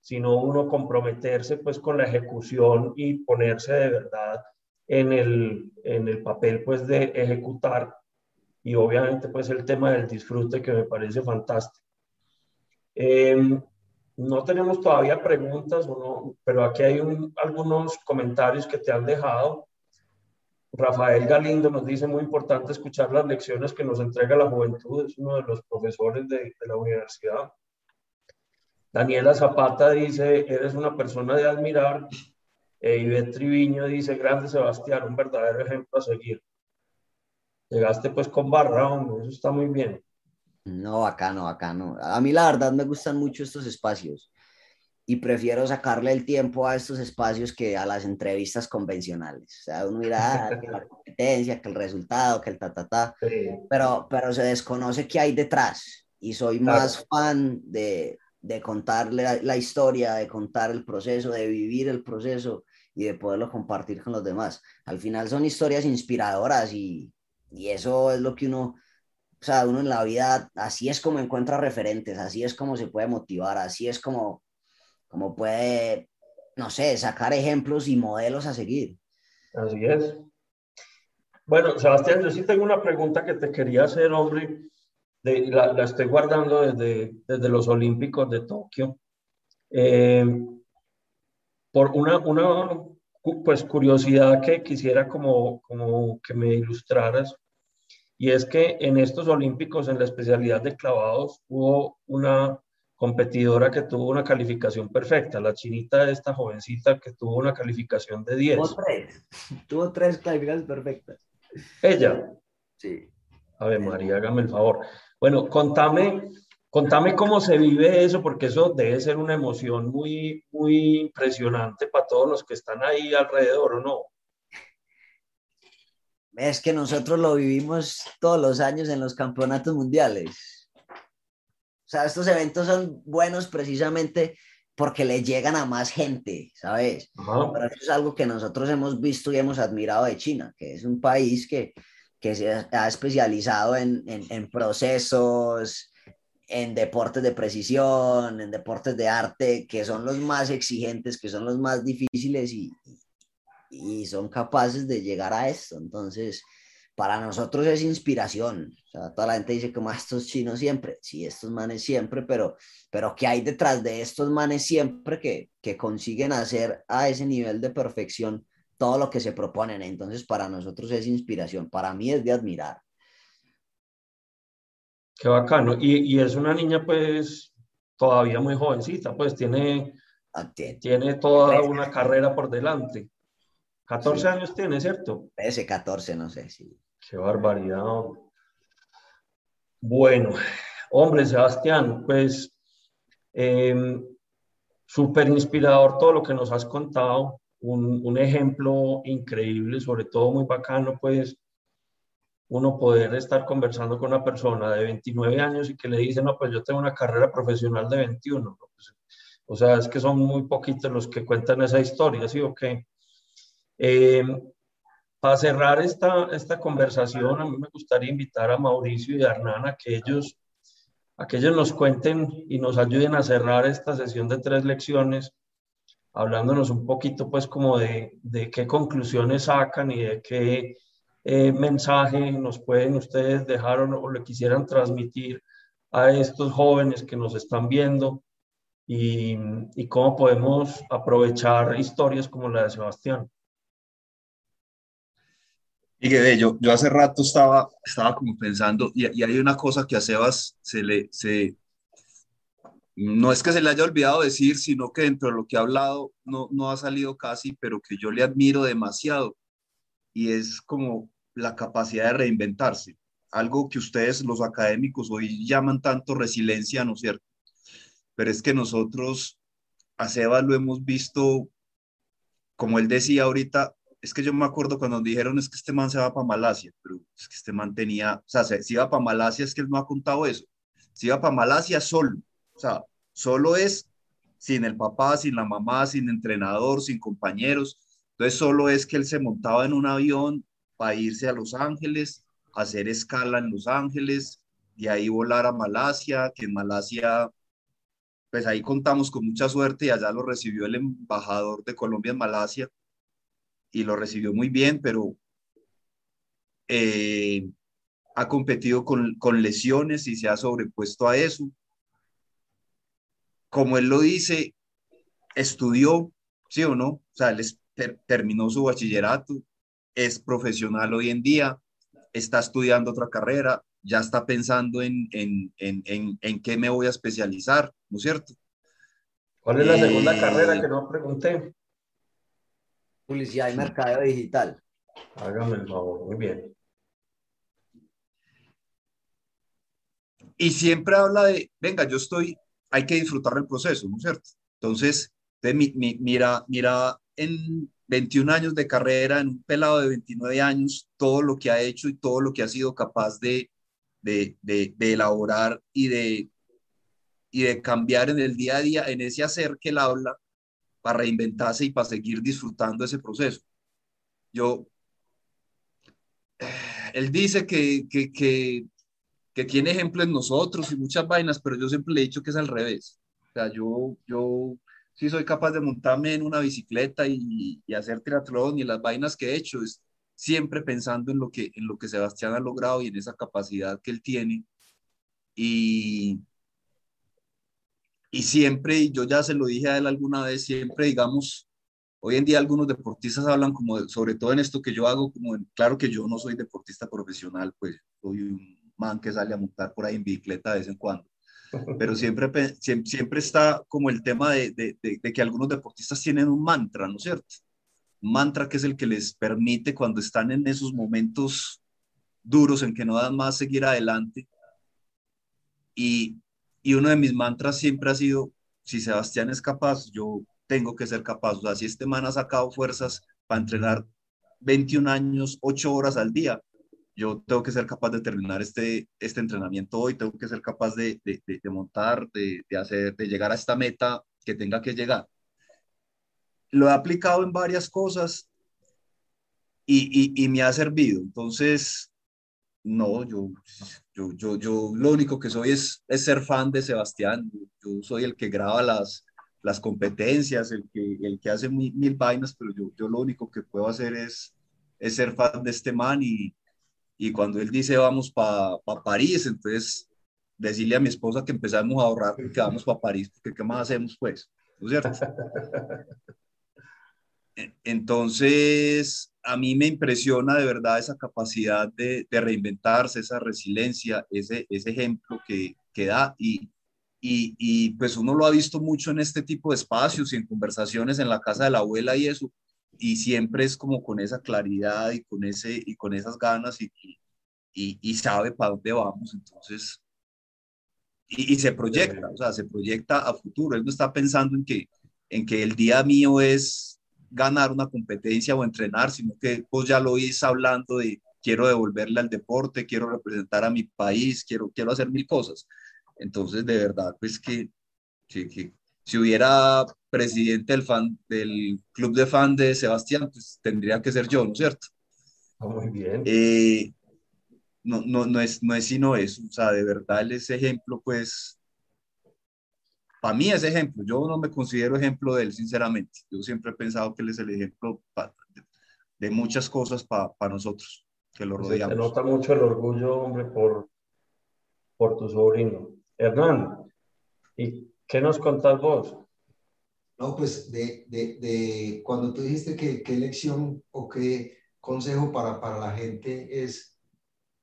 sino uno comprometerse pues con la ejecución y ponerse de verdad en el, en el papel pues de ejecutar y obviamente pues el tema del disfrute que me parece fantástico. Em, no tenemos todavía preguntas, pero aquí hay algunos comentarios que te han dejado. Rafael Galindo nos dice muy importante escuchar las lecciones que nos entrega la juventud, es uno de los profesores de, la universidad. Daniela Zapata dice, eres una persona de admirar. E Ivette Triviño dice, grande Sebastián, un verdadero ejemplo a seguir. Llegaste pues con barra, eso está muy bien. No, bacano, bacano. A mí la verdad me gustan mucho estos espacios y prefiero sacarle el tiempo a estos espacios que a las entrevistas convencionales. O sea, uno mira ah, que la [laughs] competencia, que el resultado, que el ta, ta, ta, pero, pero se desconoce qué hay detrás y soy más fan de, de contarle la, la, historia, de contar el proceso, de vivir el proceso y de poderlo compartir con los demás. Al final son historias inspiradoras y, y eso es lo que uno o sea, uno en la vida, así es como encuentra referentes, así es como se puede motivar, así es como, como puede, no sé, sacar ejemplos y modelos a seguir. Así es. Bueno, Sebastián, yo sí tengo una pregunta que te quería hacer, hombre. De, la, la, estoy guardando desde, desde los Olímpicos de Tokio. Eh, por una, una pues, curiosidad que quisiera como, como que me ilustraras y es que en estos Olímpicos, en la especialidad de clavados, hubo una competidora que tuvo una calificación perfecta, la chinita de esta jovencita que tuvo una calificación de 10. Tuvo tres, tuvo tres calificaciones perfectas. ¿Ella? Sí. A ver, María, hágame el favor. Bueno, contame, contame cómo se vive eso, porque eso debe ser una emoción muy, muy impresionante para todos los que están ahí alrededor, ¿o no? Es que nosotros lo vivimos todos los años en los campeonatos mundiales. Sea, estos eventos son buenos precisamente porque le llegan a más gente, ¿sabes? Pero eso es algo que nosotros hemos visto y hemos admirado de China, que es un país que, que se ha especializado en, en, en procesos, en deportes de precisión, en deportes de arte, que son los más exigentes, que son los más difíciles y, y son capaces de llegar a esto. Entonces, para nosotros es inspiración. O sea, toda la gente dice como ah, estos chinos siempre, sí, estos manes siempre, pero, pero ¿qué hay detrás de estos manes siempre que, que consiguen hacer a ese nivel de perfección todo lo que se proponen? Entonces, para nosotros es inspiración, para mí es de admirar. Qué bacano. Y, y es una niña, pues, todavía muy jovencita, pues tiene, ah, tiene toda una carrera por delante. 14 años tiene, ¿cierto? Ese 14, no sé, sí. Qué barbaridad. Bueno, hombre, Sebastián, pues em, súper inspirador todo lo que nos has contado. Un, un, ejemplo increíble, sobre todo muy bacano, pues uno poder estar conversando con una persona de 29 años y que le dice, no, pues yo tengo una carrera profesional de 21. Pues, o sea, es que son muy poquitos los que cuentan esa historia, ¿sí o qué? Eh, para cerrar esta, esta conversación, a mí me gustaría invitar a Mauricio y a Hernán a que ellos, a que nos cuenten y nos ayuden a cerrar esta sesión de tres lecciones, hablándonos un poquito pues como de, de qué conclusiones sacan y de qué eh, mensaje nos pueden ustedes dejar o, le quisieran transmitir a estos jóvenes que nos están viendo y cómo podemos aprovechar historias como la de Sebastián. Y que yo, yo hace rato estaba, estaba como pensando, y, hay una cosa que a Sebas se le, se, no es que se le haya olvidado decir, sino que dentro de lo que ha hablado no, no ha salido casi, pero que yo le admiro demasiado, y es como la capacidad de reinventarse, algo que ustedes los académicos hoy llaman tanto resiliencia, ¿no es cierto? Pero es que nosotros a Sebas lo hemos visto, como él decía ahorita, es que yo me acuerdo cuando dijeron es que este man se va para Malasia, pero es que este man tenía, o sea, si iba para Malasia es que él no ha contado eso, si iba para Malasia solo, o sea, solo es sin el papá, sin la mamá, sin entrenador, sin compañeros, entonces solo es que él se montaba en un avión para irse a Los Ángeles, hacer escala en Los Ángeles, y ahí volar a Malasia, que en Malasia, pues ahí contamos con mucha suerte y allá lo recibió el embajador de Colombia en Malasia y lo recibió muy bien, pero eh, ha competido con, con lesiones y se ha sobrepuesto a eso. Como él lo dice, estudió, ¿sí o no? O sea, él terminó su bachillerato, es profesional hoy en día, está estudiando otra carrera, ya está pensando en, en, en, en, qué me voy a especializar, ¿no es cierto? ¿Cuál es la segunda carrera que no pregunté? Publicidad y mercado digital. Hágame el favor, muy bien. Y siempre habla de, venga, yo estoy, hay que disfrutar del proceso, ¿no es cierto? Entonces, mira, mira en 21 años de carrera, en un pelado de 29 años, todo lo que ha hecho y todo lo que ha sido capaz de, de, de, elaborar y de, y de cambiar en el día a día, en ese hacer que él habla, para reinventarse y para seguir disfrutando ese proceso. Yo, él dice que, que, que, tiene ejemplos en nosotros y muchas vainas, pero yo siempre le he dicho que es al revés. O sea, yo, yo sí soy capaz de montarme en una bicicleta y, y, hacer triatlón y las vainas que he hecho, es siempre pensando en lo, que, en lo que Sebastián ha logrado y en esa capacidad que él tiene. Y, y siempre, y yo ya se lo dije a él alguna vez, siempre digamos, hoy en día algunos deportistas hablan como, sobre todo en esto que yo hago, como, claro que yo no soy deportista profesional, pues soy un man que sale a montar por ahí en bicicleta de vez en cuando [laughs] pero siempre, siempre está como el tema de, de, de, que algunos deportistas tienen un mantra, ¿no es cierto? Un mantra que es el que les permite cuando están en esos momentos duros en que no dan más seguir adelante. Y, y uno de mis mantras siempre ha sido, si Sebastián es capaz, yo tengo que ser capaz. O sea, si este man ha sacado fuerzas para entrenar 21 años, 8 horas al día, yo tengo que ser capaz de terminar este, este entrenamiento hoy, tengo que ser capaz de, de, de, montar, de, hacer, de llegar a esta meta que tenga que llegar. Lo he aplicado en varias cosas y, y, y me ha servido. Entonces, no, yo, yo, yo, yo lo único que soy es, es ser fan de Sebastián. Yo soy el que graba las, las competencias, el que, el que hace mil, mil vainas, pero yo, yo lo único que puedo hacer es, es ser fan de este man y, y cuando él dice vamos para pa París, entonces decirle a mi esposa que empezamos a ahorrar que vamos para París, porque ¿qué más hacemos pues? ¿No es cierto? [laughs] Entonces, a mí me impresiona de verdad esa capacidad de, reinventarse, esa resiliencia, ese, ejemplo que, que da. Y, y, pues uno lo ha visto mucho en este tipo de espacios y en conversaciones en la casa de la abuela y eso, y siempre es como con esa claridad y con, ese, y con esas ganas y, y, y sabe para dónde vamos, entonces, y, se proyecta, o sea, se proyecta a futuro, él no está pensando en que, en que el día mío es ganar una competencia o entrenar, sino que vos ya lo oís hablando de quiero devolverle al deporte, quiero representar a mi país, quiero, quiero hacer mil cosas. Entonces, de verdad, pues que, que, que si hubiera presidente del, fan, del club de fan de Sebastián, pues tendría que ser yo, ¿no es cierto? Ah, muy bien. Eh, no, no, no, es, no es sino eso, o sea, de verdad ese ejemplo, pues, para mí es ejemplo, yo no me considero ejemplo de él, sinceramente, yo siempre he pensado que él es el ejemplo de, muchas cosas para nosotros, que lo rodeamos. Se nota mucho el orgullo, hombre, por, por tu sobrino. Hernán, ¿y qué nos contás vos? No, pues de, de, de cuando tú dijiste que qué lección o qué consejo para, para la gente es,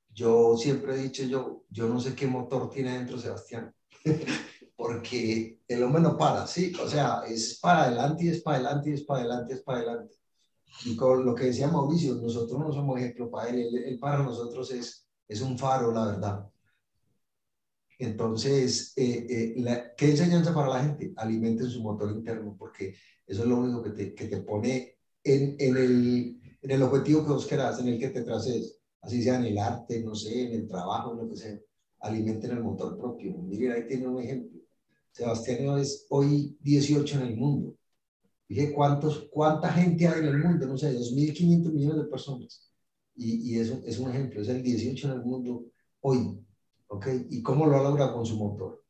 yo siempre he dicho yo, yo no sé qué motor tiene dentro Sebastián, [laughs] porque el hombre no para, ¿sí? O sea, es para adelante y es para adelante y es para adelante y es para adelante. Y con lo que decía Mauricio, nosotros no somos ejemplo para él, él, él para nosotros es, es un faro, la verdad. Entonces, eh, eh, ¿qué enseñanza para la gente? Alimenten su motor interno, porque eso es lo único que te, que te pone en, en, el, en el objetivo que vos querás, en el que te traces, así sea en el arte, no sé, en el trabajo, en lo que sea. Alimenten el motor propio. Miren, ahí tiene un ejemplo. Sebastián es hoy 18 en el mundo. Dije, ¿cuántos, ¿cuánta gente hay en el mundo? No sé, 2.500 millones de personas. y, y eso es un ejemplo, es el 18 en el mundo hoy, ¿ok? ¿Y cómo lo ha logrado con su motor?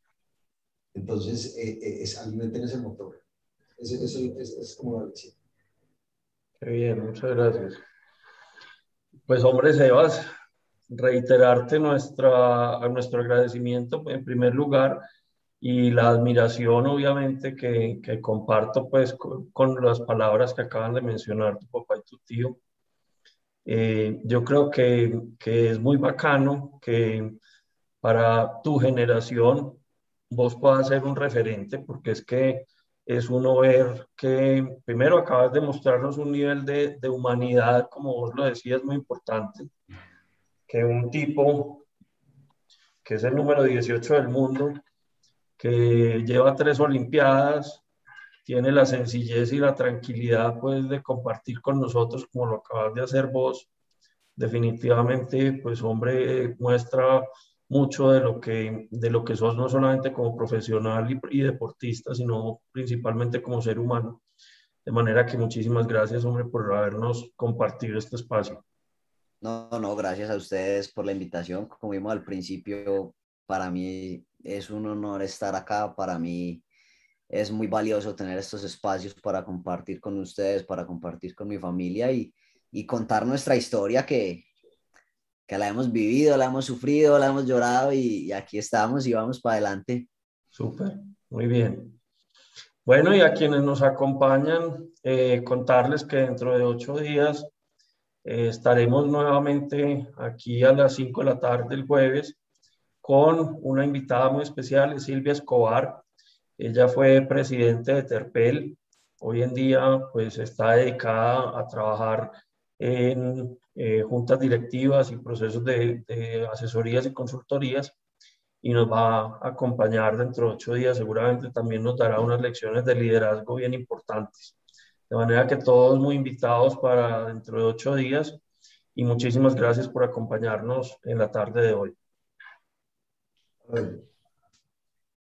Entonces, eh, eh, es ese motor. Eso, es, es como la decía. Qué bien, muchas gracias. Pues hombre, Sebas, reiterarte nuestra, nuestro agradecimiento en primer lugar y la admiración obviamente que, que comparto pues con, con, las palabras que acaban de mencionar tu papá y tu tío. Eh, yo creo que, que, es muy bacano que para tu generación vos puedas ser un referente porque es que es uno ver que primero acabas de mostrarnos un nivel de, de humanidad, como vos lo decías, muy importante, que un tipo que es el número 18 del mundo, que lleva tres Olimpiadas, tiene la sencillez y la tranquilidad pues de compartir con nosotros como lo acabas de hacer vos. Definitivamente, pues hombre, muestra mucho de lo que, de lo que sos no solamente como profesional y, y deportista, sino principalmente como ser humano. De manera que muchísimas gracias, hombre, por habernos compartido este espacio. No, no, gracias a ustedes por la invitación. Como vimos al principio, para mí es un honor estar acá. Para mí es muy valioso tener estos espacios para compartir con ustedes, para compartir con mi familia y, y contar nuestra historia que, que la hemos vivido, la hemos sufrido, la hemos llorado y, aquí estamos y vamos para adelante. Súper, muy bien. Bueno, y a quienes nos acompañan, eh, contarles que dentro de ocho días eh, estaremos nuevamente aquí a las cinco de la tarde el jueves con una invitada muy especial, Silvia Escobar. Ella fue presidente de Terpel. Hoy en día, pues, está dedicada a trabajar en eh, juntas directivas y procesos de, de, asesorías y consultorías y nos va a acompañar dentro de ocho días. Seguramente también nos dará unas lecciones de liderazgo bien importantes. De manera que todos muy invitados para dentro de ocho días y muchísimas gracias por acompañarnos en la tarde de hoy. Oi.